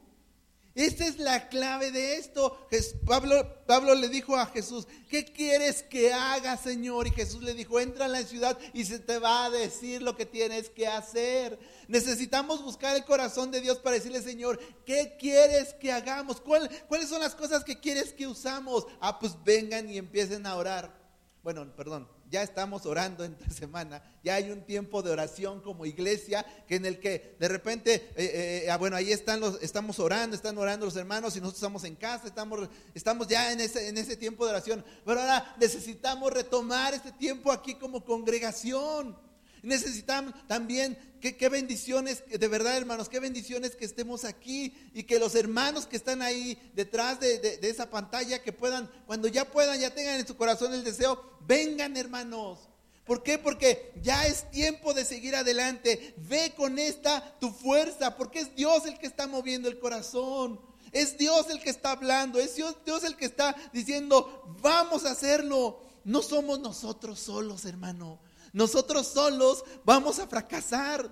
Esta es la clave de esto. Pablo, Pablo le dijo a Jesús, ¿qué quieres que haga, Señor? Y Jesús le dijo, entra en la ciudad y se te va a decir lo que tienes que hacer. Necesitamos buscar el corazón de Dios para decirle, Señor, ¿qué quieres que hagamos? ¿Cuáles son las cosas que quieres que usamos? Ah, pues vengan y empiecen a orar. Bueno, perdón, ya estamos orando entre semana, ya hay un tiempo de oración como iglesia, que en el que de repente, eh, eh, ah, bueno, ahí están los, estamos orando, están orando los hermanos y nosotros estamos en casa, estamos, estamos ya en ese, en ese tiempo de oración, pero ahora necesitamos retomar este tiempo aquí como congregación. Necesitamos también, qué, bendiciones, de verdad hermanos, qué bendiciones que estemos aquí y que los hermanos que están ahí detrás de, de esa pantalla, que puedan, cuando ya puedan, ya tengan en su corazón el deseo, vengan hermanos. ¿Por qué? Porque ya es tiempo de seguir adelante. Ve con esta tu fuerza, porque es Dios el que está moviendo el corazón. Es Dios el que está hablando, es Dios, Dios el que está diciendo, vamos a hacerlo. No somos nosotros solos, hermano. Nosotros solos vamos a fracasar.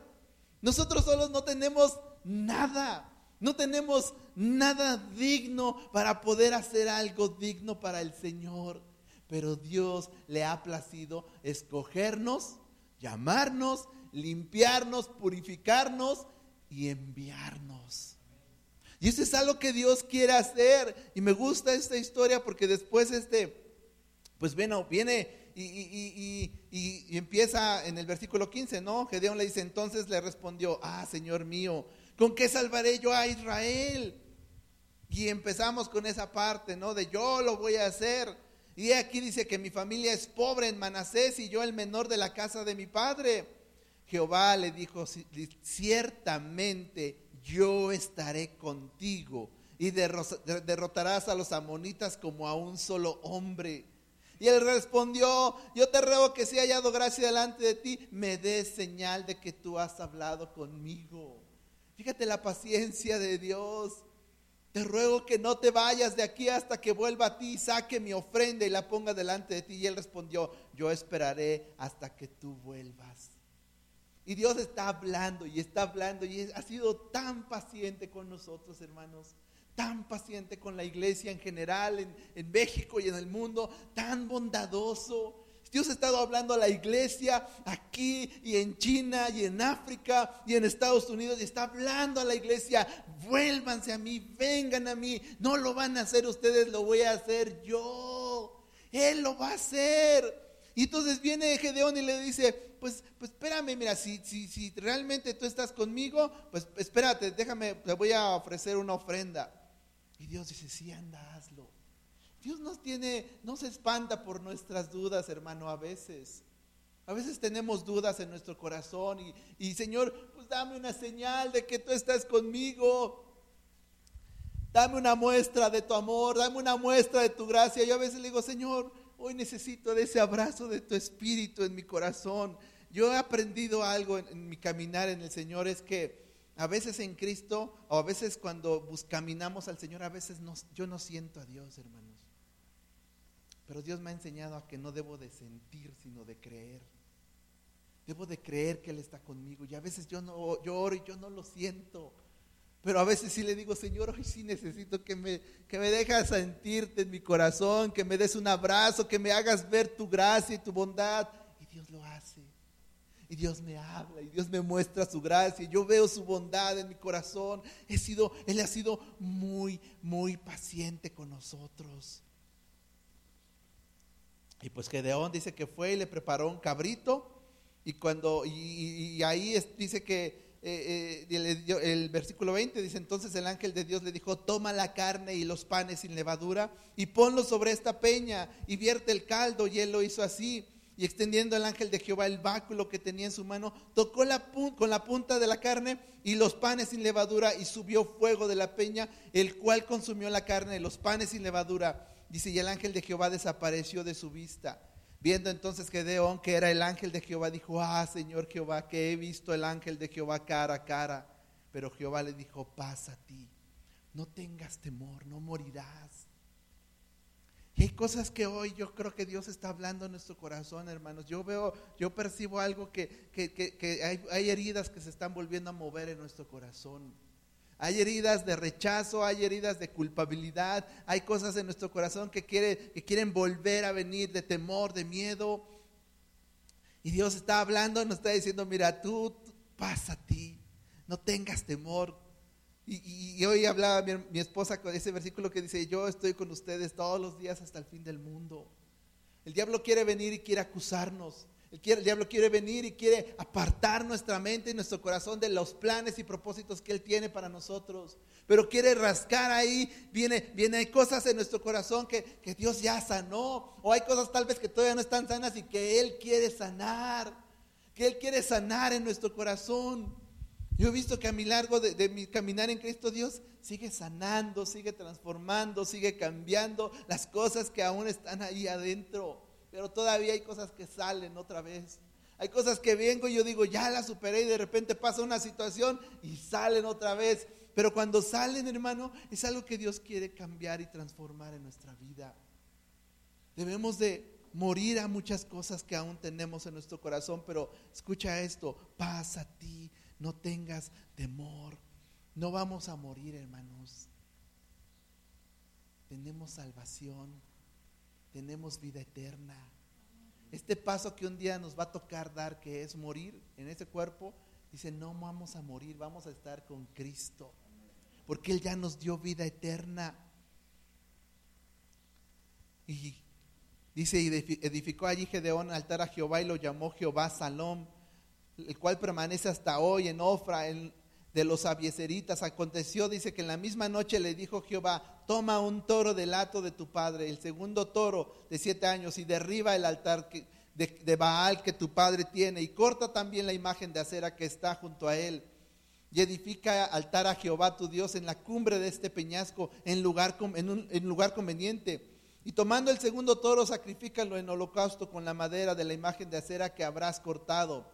Nosotros solos no tenemos nada. No tenemos nada digno para poder hacer algo digno para el Señor. Pero Dios le ha placido escogernos, llamarnos, limpiarnos, purificarnos y enviarnos. Y eso es algo que Dios quiere hacer. Y me gusta esta historia porque después este, pues bueno, viene y, empieza en el versículo 15, ¿no? Gedeón le dice, entonces le respondió, ah, Señor mío, ¿con qué salvaré yo a Israel? Y empezamos con esa parte, ¿no? De yo lo voy a hacer. Y aquí dice que mi familia es pobre en Manasés y yo el menor de la casa de mi padre. Jehová le dijo, ciertamente yo estaré contigo y derrotarás a los amonitas como a un solo hombre. Y él respondió, yo te ruego que si haya hallado gracia delante de ti, me des señal de que tú has hablado conmigo. Fíjate la paciencia de Dios. Te ruego que no te vayas de aquí hasta que vuelva a ti saque mi ofrenda y la ponga delante de ti. Y él respondió, yo esperaré hasta que tú vuelvas. Y Dios está hablando y está hablando y ha sido tan paciente con nosotros, hermanos tan paciente con la iglesia en general, en, México y en el mundo, tan bondadoso. Dios ha estado hablando a la iglesia aquí y en China y en África y en Estados Unidos y está hablando a la iglesia, vuélvanse a mí, vengan a mí, no lo van a hacer ustedes, lo voy a hacer yo. Él lo va a hacer. Y entonces viene Gedeón y le dice, pues, pues espérame, mira, si, si, si realmente tú estás conmigo, pues espérate, déjame, te voy a ofrecer una ofrenda. Y Dios dice, sí, anda, hazlo. Dios nos tiene, no se espanta por nuestras dudas, hermano, a veces. A veces tenemos dudas en nuestro corazón y, y, Señor, pues dame una señal de que tú estás conmigo. Dame una muestra de tu amor, dame una muestra de tu gracia. Yo a veces le digo, Señor, hoy necesito de ese abrazo de tu espíritu en mi corazón. Yo he aprendido algo en mi caminar en el Señor, es que a veces en Cristo, o a veces cuando caminamos al Señor, a veces yo no siento a Dios, hermanos. Pero Dios me ha enseñado a que no debo de sentir, sino de creer. Debo de creer que Él está conmigo. Y a veces yo, no, yo oro y yo no lo siento. Pero a veces sí le digo, Señor, hoy sí necesito que me, que me dejes sentirte en mi corazón, que me des un abrazo, que me hagas ver tu gracia y tu bondad. Y Dios lo hace. Y Dios me habla y Dios me muestra su gracia. Yo veo su bondad en mi corazón. He sido, Él ha sido muy, muy paciente con nosotros. Y pues Gedeón dice que fue y le preparó un cabrito. Y cuando, y, ahí dice que eh, eh, el, versículo 20 dice, entonces el ángel de Dios le dijo, toma la carne y los panes sin levadura y ponlo sobre esta peña y vierte el caldo. Y él lo hizo así y extendiendo el ángel de Jehová el báculo que tenía en su mano, tocó la con la punta de la carne y los panes sin levadura y subió fuego de la peña, el cual consumió la carne y los panes sin levadura. Dice, y el ángel de Jehová desapareció de su vista. Viendo entonces Gedeón que era el ángel de Jehová, dijo, ah, Señor Jehová, que he visto el ángel de Jehová cara a cara. Pero Jehová le dijo, pasa a ti, no tengas temor, no morirás. Hay cosas que hoy yo creo que Dios está hablando en nuestro corazón, hermanos. Yo veo, yo percibo algo que, hay, hay heridas que se están volviendo a mover en nuestro corazón. Hay heridas de rechazo, hay heridas de culpabilidad, hay cosas en nuestro corazón que, quiere, que quieren volver a venir de temor, de miedo. Y Dios está hablando, nos está diciendo, mira, tú, pasa a ti, no tengas temor. Y, hoy hablaba mi, esposa con ese versículo que dice, yo estoy con ustedes todos los días hasta el fin del mundo. El diablo quiere venir y quiere acusarnos. El, diablo quiere venir y quiere apartar nuestra mente y nuestro corazón de los planes y propósitos que Él tiene para nosotros. Pero quiere rascar ahí, viene, viene, hay cosas en nuestro corazón que, que Dios ya sanó. O hay cosas tal vez que todavía no están sanas y que Él quiere sanar. Que Él quiere sanar en nuestro corazón. Yo he visto que a mi largo de, mi caminar en Cristo Dios sigue sanando, sigue transformando, sigue cambiando las cosas que aún están ahí adentro pero todavía hay cosas que salen otra vez. Hay cosas que vengo y yo digo, ya la superé y de repente pasa una situación y salen otra vez. Pero cuando salen, hermano, es algo que Dios quiere cambiar y transformar en nuestra vida. Debemos de morir a muchas cosas que aún tenemos en nuestro corazón, pero escucha esto, pasa a ti, no tengas temor. No vamos a morir, hermanos. Tenemos salvación tenemos vida eterna. Este paso que un día nos va a tocar dar, que es morir en ese cuerpo, dice, no vamos a morir, vamos a estar con Cristo, porque Él ya nos dio vida eterna. Y dice, edificó allí Gedeón altar a Jehová y lo llamó Jehová Salom, el cual permanece hasta hoy en Ofra, en, de los abieseritas. Aconteció, dice que en la misma noche le dijo Jehová, toma un toro del hato de tu padre, el segundo toro de siete años, y derriba el altar de, de, Baal que tu padre tiene, y corta también la imagen de acera que está junto a él. Y edifica altar a Jehová tu Dios en la cumbre de este peñasco, en lugar, en un, en lugar conveniente. Y tomando el segundo toro, sacrifícalo en holocausto con la madera de la imagen de acera que habrás cortado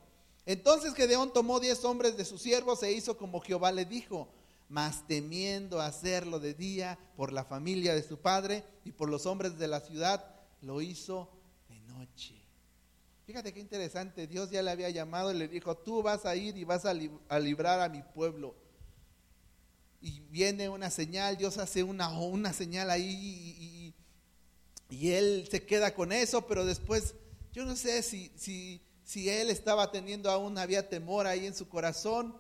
entonces Gedeón tomó diez hombres de sus siervos e hizo como Jehová le dijo, mas temiendo hacerlo de día por la familia de su padre y por los hombres de la ciudad, lo hizo de noche. Fíjate qué interesante, Dios ya le había llamado y le dijo, tú vas a ir y vas a, librar a mi pueblo. Y viene una señal, Dios hace una, una señal ahí y, y, él se queda con eso, pero después, yo no sé si, si si él estaba teniendo aún, había temor ahí en su corazón.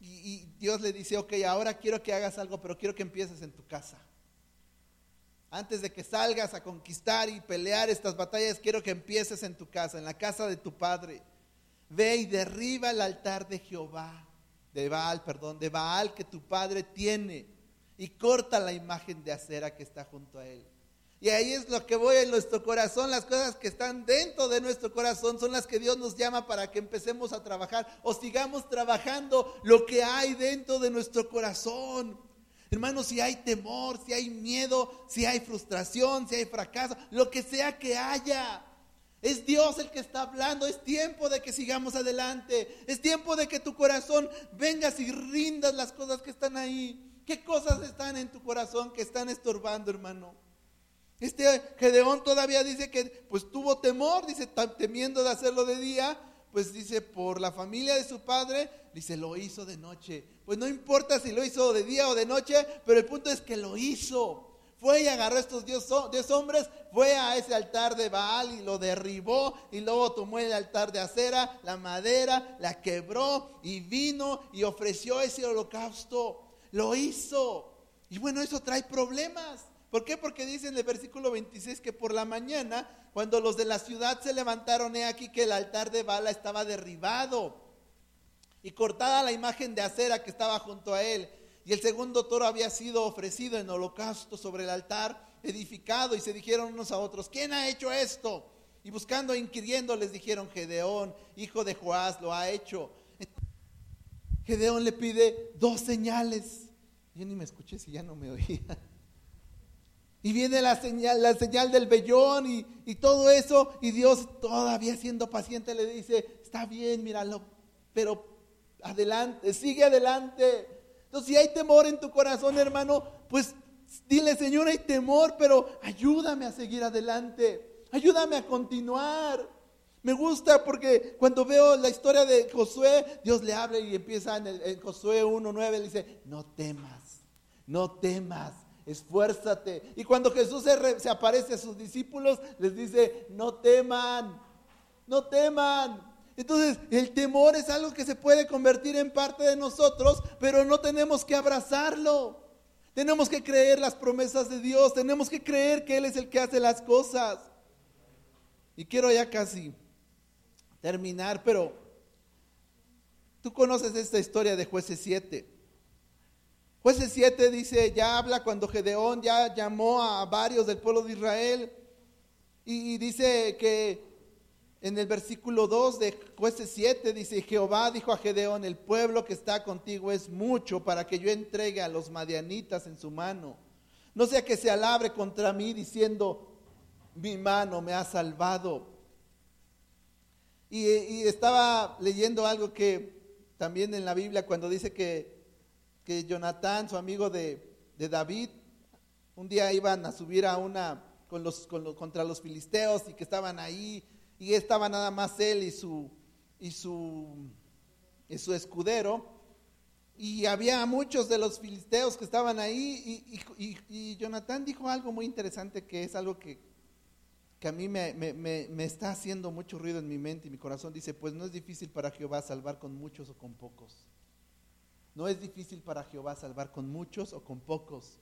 Y, Dios le dice, ok, ahora quiero que hagas algo, pero quiero que empieces en tu casa. Antes de que salgas a conquistar y pelear estas batallas, quiero que empieces en tu casa, en la casa de tu padre. Ve y derriba el altar de Jehová, de Baal, perdón, de Baal que tu padre tiene, y corta la imagen de acera que está junto a él. Y ahí es lo que voy en nuestro corazón, las cosas que están dentro de nuestro corazón son las que Dios nos llama para que empecemos a trabajar o sigamos trabajando lo que hay dentro de nuestro corazón. Hermanos, si hay temor, si hay miedo, si hay frustración, si hay fracaso, lo que sea que haya, es Dios el que está hablando. Es tiempo de que sigamos adelante. Es tiempo de que tu corazón vengas y rindas las cosas que están ahí. ¿Qué cosas están en tu corazón que están estorbando, hermano? Este Gedeón todavía dice que pues tuvo temor, dice, temiendo de hacerlo de día, pues dice, por la familia de su padre, dice, lo hizo de noche. Pues no importa si lo hizo de día o de noche, pero el punto es que lo hizo. Fue y agarró a estos diez, hombres, fue a ese altar de Baal y lo derribó y luego tomó el altar de acera, la madera, la quebró y vino y ofreció ese holocausto. Lo hizo. Y bueno, eso trae problemas. ¿Por qué? Porque dice en el versículo 26 que por la mañana, cuando los de la ciudad se levantaron, he aquí que el altar de Bala estaba derribado y cortada la imagen de acera que estaba junto a él. Y el segundo toro había sido ofrecido en holocausto sobre el altar edificado. Y se dijeron unos a otros, ¿quién ha hecho esto? Y buscando, inquiriendo, les dijeron, Gedeón, hijo de Joás, lo ha hecho. Gedeón le pide dos señales. Yo ni me escuché si ya no me oía. Y viene la señal, la señal del vellón y, todo eso. Y Dios todavía siendo paciente le dice, está bien, míralo, pero adelante, sigue adelante. Entonces si hay temor en tu corazón, hermano, pues dile, Señor, hay temor, pero ayúdame a seguir adelante. Ayúdame a continuar. Me gusta porque cuando veo la historia de Josué, Dios le habla y empieza en, el, Josué 1.9, le dice, no temas, no temas, esfuérzate. Y cuando Jesús se, aparece a sus discípulos, les dice, no teman, no teman. Entonces, el temor es algo que se puede convertir en parte de nosotros, pero no tenemos que abrazarlo. Tenemos que creer las promesas de Dios, tenemos que creer que Él es el que hace las cosas. Y quiero ya casi terminar, pero tú conoces esta historia de jueces 7. Jueces 7 dice, ya habla cuando Gedeón ya llamó a varios del pueblo de Israel y, dice que en el versículo 2 de jueces 7 dice, Jehová dijo a Gedeón, el pueblo que está contigo es mucho para que yo entregue a los madianitas en su mano. No sea que se alabre contra mí diciendo, mi mano me ha salvado. Y, estaba leyendo algo que también en la Biblia cuando dice que, que su amigo de, David, un día iban a subir a una con los, contra los filisteos y que estaban ahí y estaba nada más él y su, y su, su escudero. Y había muchos de los filisteos que estaban ahí y, y, dijo algo muy interesante que es algo que que a mí me, está haciendo mucho ruido en mi mente y mi corazón. Dice, pues no es difícil para Jehová salvar con muchos o con pocos. No es difícil para Jehová salvar con muchos o con pocos.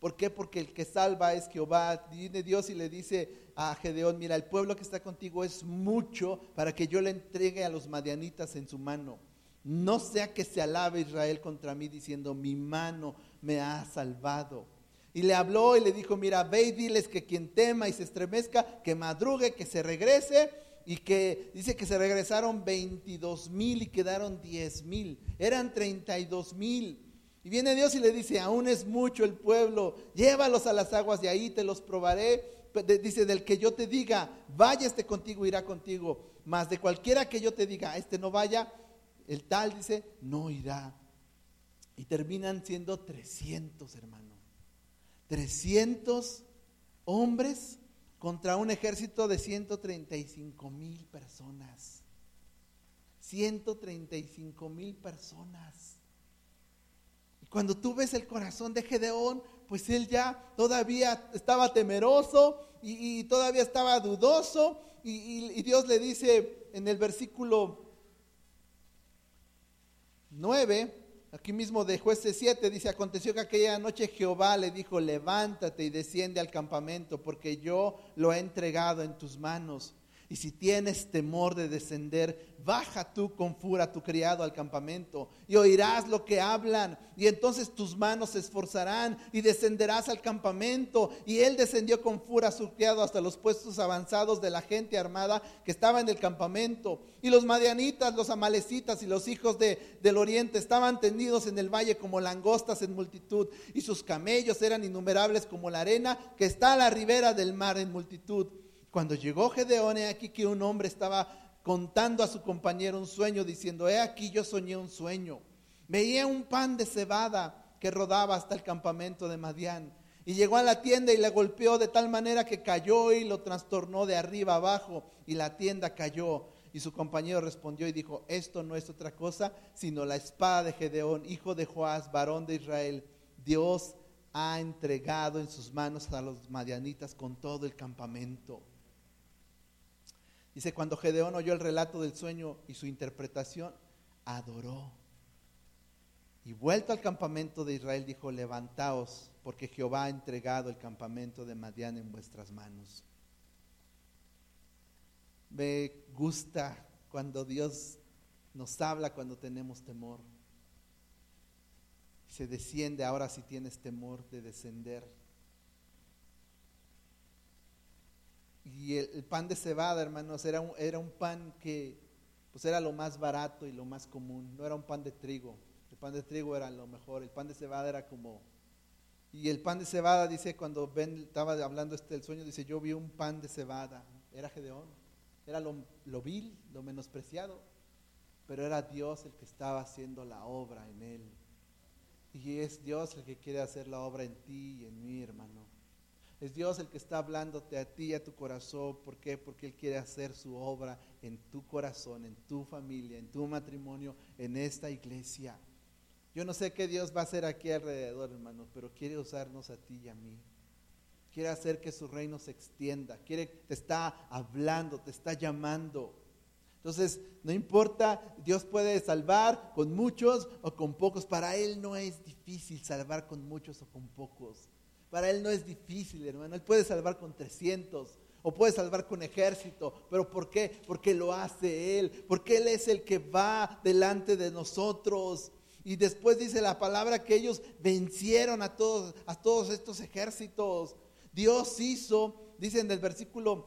¿Por qué? Porque el que salva es Jehová. Viene Dios y le dice a Gedeón, mira, el pueblo que está contigo es mucho para que yo le entregue a los madianitas en su mano. No sea que se alabe Israel contra mí diciendo, mi mano me ha salvado. Y le habló y le dijo, mira, ve y diles que quien tema y se estremezca, que madrugue, que se regrese. Y que dice que se regresaron 22 mil y quedaron 10 mil. Eran 32 mil. Y viene Dios y le dice, aún es mucho el pueblo, llévalos a las aguas de ahí, te los probaré. Dice, del que yo te diga, vaya este contigo, irá contigo. Mas de cualquiera que yo te diga, este no vaya, el tal dice, no irá. Y terminan siendo 300, hermanos. 300 hombres contra un ejército de 135 mil personas. 135 mil personas. Y cuando tú ves el corazón de Gedeón, pues él ya todavía estaba temeroso y, todavía estaba dudoso. Y, y Dios le dice en el versículo 9, Aquí mismo de jueces 7 dice, aconteció que aquella noche Jehová le dijo, levántate y desciende al campamento, porque yo lo he entregado en tus manos. Y si tienes temor de descender, baja tú con fura tu criado al campamento y oirás lo que hablan. Y entonces tus manos se esforzarán y descenderás al campamento. Y él descendió con fura su criado hasta los puestos avanzados de la gente armada que estaba en el campamento. Y los madianitas, los amalecitas y los hijos de, del oriente estaban tendidos en el valle como langostas en multitud. Y sus camellos eran innumerables como la arena que está a la ribera del mar en multitud. Cuando llegó Gedeón, he aquí que un hombre estaba contando a su compañero un sueño, diciendo, he aquí yo soñé un sueño. Veía un pan de cebada que rodaba hasta el campamento de Madián. Y llegó a la tienda y le golpeó de tal manera que cayó y lo trastornó de arriba abajo y la tienda cayó. Y su compañero respondió y dijo, esto no es otra cosa sino la espada de Gedeón, hijo de Joás, varón de Israel. Dios ha entregado en sus manos a los madianitas con todo el campamento. Dice, cuando Gedeón oyó el relato del sueño y su interpretación, adoró. Y vuelto al campamento de Israel, dijo, levantaos, porque Jehová ha entregado el campamento de Madián en vuestras manos. Me gusta cuando Dios nos habla cuando tenemos temor. Se desciende ahora si tienes temor de descender Y el, pan de cebada, hermanos, era un, era un pan que pues era lo más barato y lo más común, no era un pan de trigo. El pan de trigo era lo mejor, el pan de cebada era como... Y el pan de cebada, dice, cuando Ben estaba hablando este el sueño, dice, yo vi un pan de cebada. Era Gedeón, era lo, lo vil, lo menospreciado, pero era Dios el que estaba haciendo la obra en él. Y es Dios el que quiere hacer la obra en ti y en mí, hermano. Es Dios el que está hablándote a ti, a tu corazón. ¿Por qué? Porque Él quiere hacer su obra en tu corazón, en tu familia, en tu matrimonio, en esta iglesia. Yo no sé qué Dios va a hacer aquí alrededor, hermanos, pero quiere usarnos a ti y a mí. Quiere hacer que su reino se extienda. Quiere, te está hablando, te está llamando. Entonces, no importa, Dios puede salvar con muchos o con pocos. Para Él no es difícil salvar con muchos o con pocos. Para Él no es difícil, hermano. Él puede salvar con 300 o puede salvar con ejército. ¿Pero por qué? Porque lo hace Él. Porque Él es el que va delante de nosotros. Y después dice la palabra que ellos vencieron a todos, a todos estos ejércitos. Dios hizo, dice en el versículo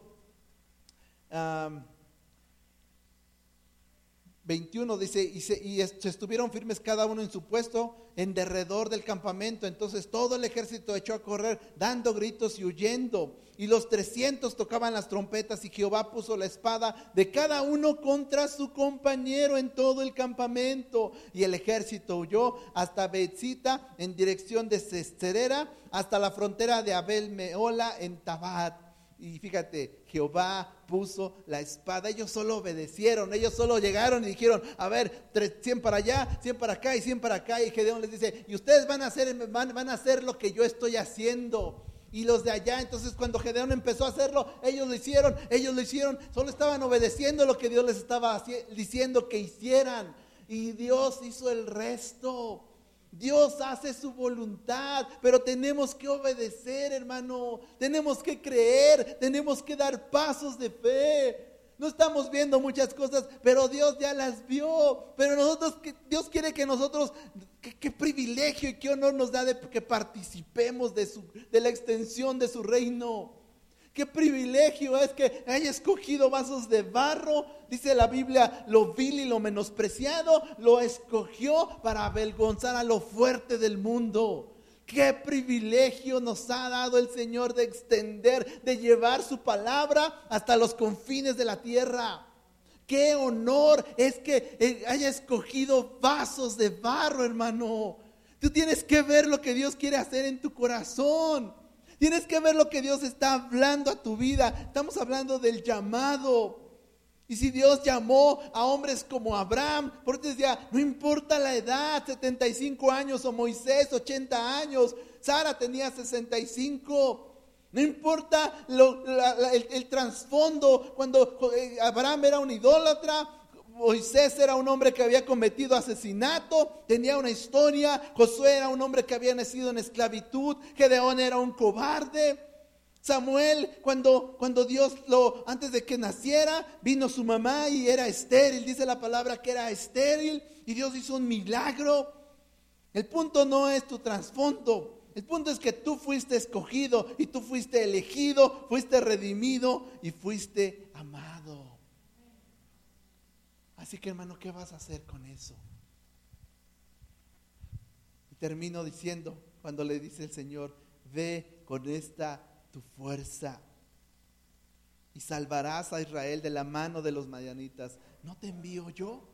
21 dice, y, se, estuvieron firmes cada uno en su puesto en derredor del campamento. Entonces todo el ejército echó a correr, dando gritos y huyendo. Y los 300 tocaban las trompetas y Jehová puso la espada de cada uno contra su compañero en todo el campamento. Y el ejército huyó hasta Betzita en dirección de Cesterera, hasta la frontera de Abel Meola en Tabat. Y fíjate, Jehová puso la espada. Ellos solo obedecieron, ellos solo llegaron y dijeron, a ver, 100 para allá, 100 para acá y 100 para acá. Y Gedeón les dice, y ustedes van a hacer, van, van a hacer lo que yo estoy haciendo. Y los de allá, entonces cuando Gedeón empezó a hacerlo, ellos lo hicieron, ellos lo hicieron, solo estaban obedeciendo lo que Dios les estaba diciendo que hicieran. Y Dios hizo el resto. Dios hace su voluntad, pero tenemos que obedecer, hermano. Tenemos que creer, tenemos que dar pasos de fe. No estamos viendo muchas cosas, pero Dios ya las vio. Pero nosotros, Dios quiere que nosotros, qué privilegio y qué honor nos da de que participemos de, su, de la extensión de su reino. Qué privilegio es que haya escogido vasos de barro. Dice la Biblia, lo vil y lo menospreciado, lo escogió para avergonzar a lo fuerte del mundo. Qué privilegio nos ha dado el Señor de extender, de llevar su palabra hasta los confines de la tierra. Qué honor es que eh, haya escogido vasos de barro, hermano. Tú tienes que ver lo que Dios quiere hacer en tu corazón. Tienes que ver lo que Dios está hablando a tu vida. Estamos hablando del llamado. Y si Dios llamó a hombres como Abraham, por eso decía, no importa la edad, 75 años o Moisés, 80 años, Sara tenía 65. No importa el, el trasfondo, cuando eh, Abraham era un idólatra, Moisés era un hombre que había cometido asesinato, tenía una historia. Josué era un hombre que había nacido en esclavitud. Gedeón era un cobarde. Samuel, cuando, cuando Dios lo, antes de que naciera, vino su mamá y era estéril. Dice la palabra que era estéril y Dios hizo un milagro. El punto no es tu trasfondo. El punto es que tú fuiste escogido y tú fuiste elegido, fuiste redimido y fuiste amado. Así que hermano, ¿qué vas a hacer con eso? Y termino diciendo, cuando le dice el Señor, ve con esta tu fuerza y salvarás a Israel de la mano de los madianitas. ¿No te envío yo?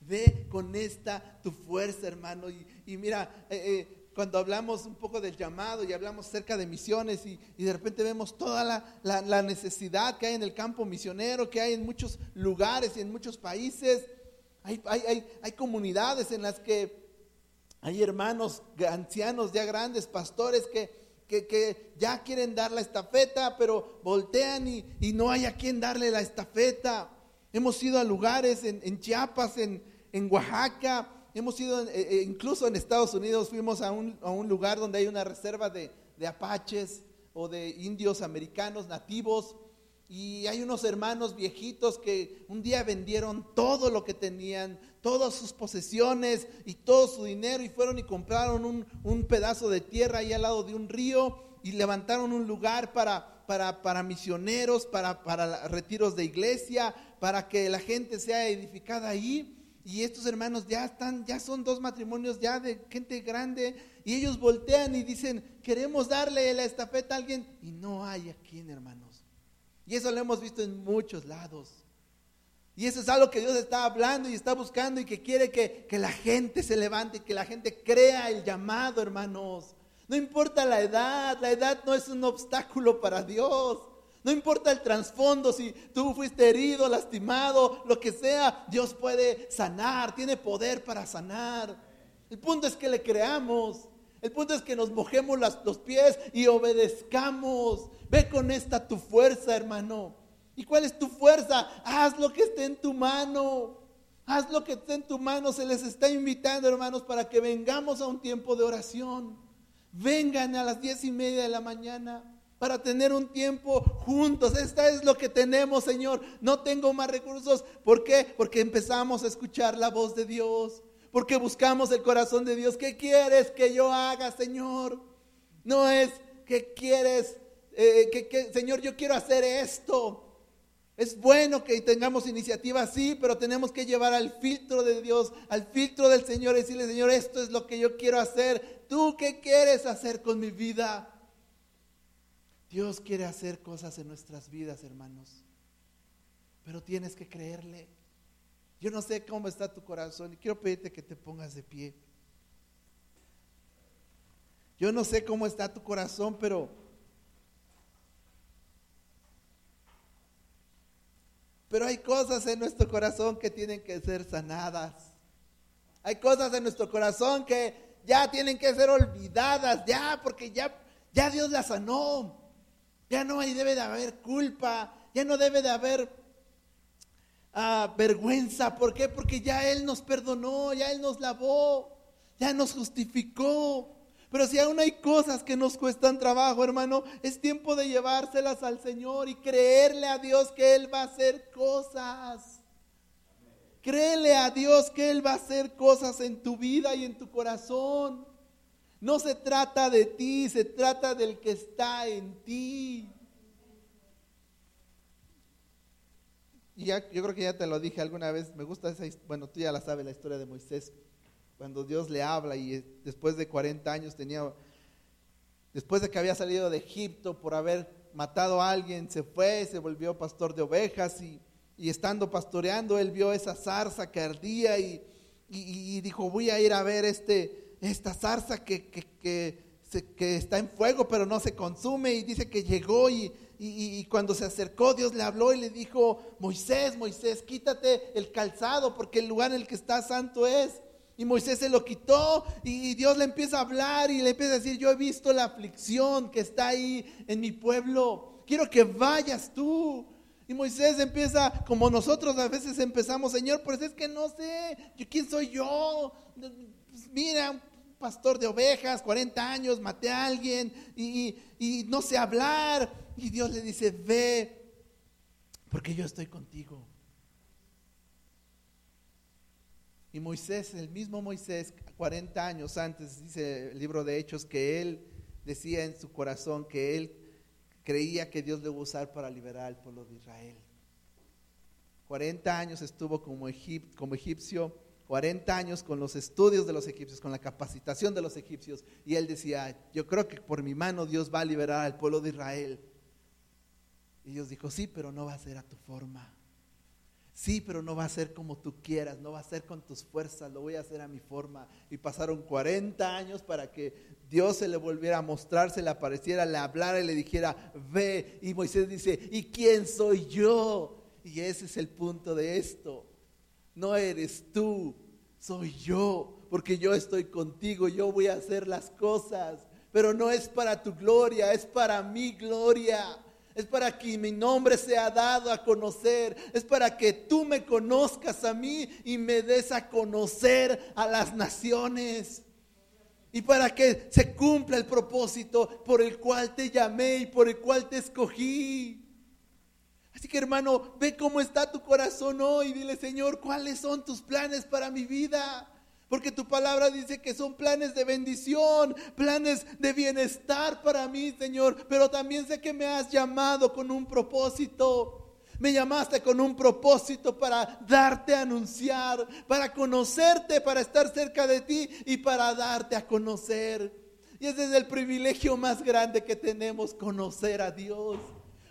Ve con esta tu fuerza, hermano. Y, mira, eh, eh, cuando hablamos un poco del llamado y hablamos cerca de misiones y, de repente vemos toda la, necesidad que hay en el campo misionero, que hay en muchos lugares y en muchos países. Hay, hay, comunidades en las que hay hermanos ancianos ya grandes, pastores que, que, ya quieren dar la estafeta, pero voltean y, y, no hay a quien darle la estafeta. Hemos ido a lugares en, en Chiapas, en, en Oaxaca, hemos ido, eh, eh, incluso en Estados Unidos, fuimos a un, lugar donde hay una reserva de, apaches o de indios americanos nativos. Y hay unos hermanos viejitos que un día vendieron todo lo que tenían, todas sus posesiones y todo su dinero y fueron y compraron un, pedazo de tierra ahí al lado de un río y levantaron un lugar para, para, para misioneros, para, para retiros de iglesia, para que la gente sea edificada ahí. Y estos hermanos ya están, ya son dos matrimonios ya de gente grande. Y ellos voltean y dicen, queremos darle la estafeta a alguien. Y no hay a quien, hermanos. Y eso lo hemos visto en muchos lados. Y eso es algo que Dios está hablando y está buscando y que quiere que, que la gente se levante y que la gente crea el llamado, hermanos. No importa la edad, la edad no es un obstáculo para Dios. No importa el trasfondo, si tú fuiste herido, lastimado, lo que sea, Dios puede sanar, tiene poder para sanar. El punto es que le creamos. El punto es que nos mojemos los pies y obedezcamos. Ve con esta tu fuerza, hermano. ¿Y cuál es tu fuerza? Haz lo que esté en tu mano. Haz lo que esté en tu mano. Se les está invitando, hermanos, para que vengamos a un tiempo de oración. Vengan a las diez y media de la mañana para tener un tiempo juntos. Esta es lo que tenemos, Señor. No tengo más recursos. ¿Por qué? Porque empezamos a escuchar la voz de Dios. Porque buscamos el corazón de Dios. ¿Qué quieres que yo haga, Señor? No es que quieres, eh, que, Señor, yo quiero hacer esto. Es bueno que tengamos iniciativa, sí, pero tenemos que llevar al filtro de Dios, al filtro del Señor y decirle, Señor, esto es lo que yo quiero hacer. ¿Tú qué quieres hacer con mi vida? Dios quiere hacer cosas en nuestras vidas, hermanos. Pero tienes que creerle. Yo no sé cómo está tu corazón y quiero pedirte que te pongas de pie. Yo no sé cómo está tu corazón, pero pero hay cosas en nuestro corazón que tienen que ser sanadas. Hay cosas en nuestro corazón que ya tienen que ser olvidadas, ya porque ya ya Dios las sanó. Ya no hay, debe de haber culpa, ya no debe de haber ah, vergüenza. ¿Por qué? Porque ya Él nos perdonó, ya Él nos lavó, ya nos justificó. Pero si aún hay cosas que nos cuestan trabajo, hermano, es tiempo de llevárselas al Señor y creerle a Dios que Él va a hacer cosas. Créele a Dios que Él va a hacer cosas en tu vida y en tu corazón. No se trata de ti, se trata del que está en ti. Y ya, yo creo que ya te lo dije alguna vez, me gusta esa, bueno, tú ya la sabes, la historia de Moisés, cuando Dios le habla y después de 40 años tenía, después de que había salido de Egipto por haber matado a alguien, se fue, se volvió pastor de ovejas y, estando pastoreando, él vio esa zarza que ardía y, y dijo, voy a ir a ver este, esta zarza que, que, está en fuego pero no se consume y dice que llegó y, y, cuando se acercó Dios le habló y le dijo, Moisés, Moisés, quítate el calzado porque el lugar en el que está santo es. Y Moisés se lo quitó y Dios le empieza a hablar y le empieza a decir, yo he visto la aflicción que está ahí en mi pueblo, quiero que vayas tú. Y Moisés empieza, como nosotros a veces empezamos, Señor, pues es que no sé, ¿quién soy yo? Mira, pastor de ovejas, 40 años, maté a alguien y, no sé hablar. Y Dios le dice, ve, porque yo estoy contigo. Y Moisés, el mismo Moisés, 40 años antes, dice el libro de Hechos, que él decía en su corazón que él creía que Dios le iba a usar para liberar al pueblo de Israel. 40 años estuvo como, como egipcio 40 años con los estudios de los egipcios, con la capacitación de los egipcios. Y él decía, yo creo que por mi mano Dios va a liberar al pueblo de Israel. Y Dios dijo, sí, pero no va a ser a tu forma. Sí, pero no va a ser como tú quieras, no va a ser con tus fuerzas, lo voy a hacer a mi forma. Y pasaron 40 años para que Dios se le volviera a mostrar, se le apareciera, le hablara y le dijera, ve. Y Moisés dice, ¿y quién soy yo? Y ese es el punto de esto no eres tú, soy yo, porque yo estoy contigo, yo voy a hacer las cosas, pero no es para tu gloria, es para mi gloria. Es para que mi nombre sea dado a conocer. Es para que tú me conozcas a mí y me des a conocer a las naciones. Y para que se cumpla el propósito por el cual te llamé y por el cual te escogí. Así que hermano, ve cómo está tu corazón hoy. Dile, Señor, ¿cuáles son tus planes para mi vida? Porque tu palabra dice que son planes de bendición, planes de bienestar para mí, Señor. Pero también sé que me has llamado con un propósito. Me llamaste con un propósito para darte a anunciar, para conocerte, para estar cerca de ti y para darte a conocer. Y ese es el privilegio más grande que tenemos, conocer a Dios.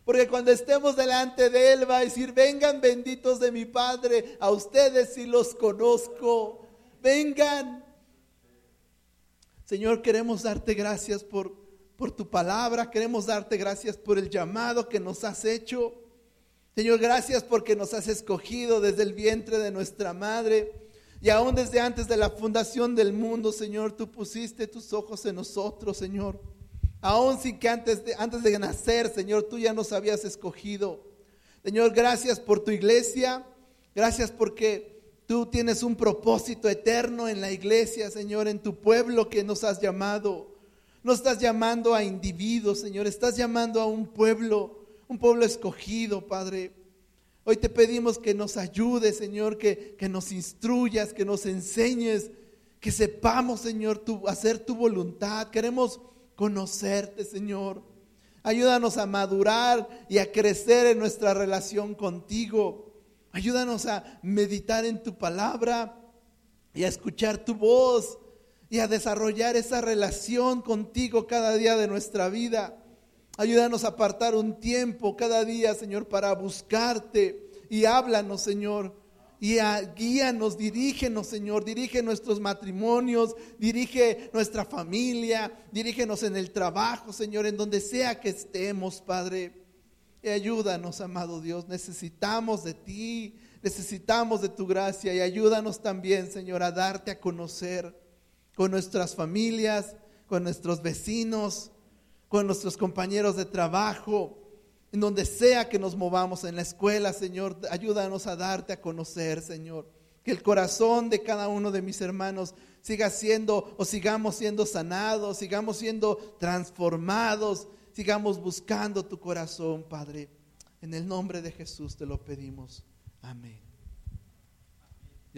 Porque cuando estemos delante de Él va a decir, vengan benditos de mi Padre, a ustedes si los conozco, vengan. Señor, queremos darte gracias por, por tu palabra, queremos darte gracias por el llamado que nos has hecho. Señor, gracias porque nos has escogido desde el vientre de nuestra madre. Y aún desde antes de la fundación del mundo, Señor, tú pusiste tus ojos en nosotros, Señor. Aún sin que antes de, antes de nacer, Señor, tú ya nos habías escogido. Señor, gracias por tu iglesia. Gracias porque tú tienes un propósito eterno en la iglesia, Señor, en tu pueblo que nos has llamado. No estás llamando a individuos, Señor, estás llamando a un pueblo un pueblo escogido, Padre. Hoy te pedimos que nos ayudes, Señor, que, que nos instruyas, que nos enseñes, que sepamos, Señor, hacer tu voluntad. Queremos conocerte, Señor. Ayúdanos a madurar y a crecer en nuestra relación contigo. Ayúdanos a meditar en tu palabra y a escuchar tu voz y a desarrollar esa relación contigo cada día de nuestra vida. Ayúdanos a apartar un tiempo cada día, Señor, para buscarte. Y háblanos, Señor. Y guíanos, dirígenos, Señor. Dirige nuestros matrimonios, dirige nuestra familia, dirígenos en el trabajo, Señor, en donde sea que estemos, Padre. Y ayúdanos, amado Dios. Necesitamos de ti, necesitamos de tu gracia. Y ayúdanos también, Señor, a darte a conocer con nuestras familias, con nuestros vecinos con nuestros compañeros de trabajo, en donde sea que nos movamos, en la escuela, Señor, ayúdanos a darte a conocer, Señor. Que el corazón de cada uno de mis hermanos siga siendo o sigamos siendo sanados, sigamos siendo transformados, sigamos buscando tu corazón, Padre. En el nombre de Jesús te lo pedimos. Amén.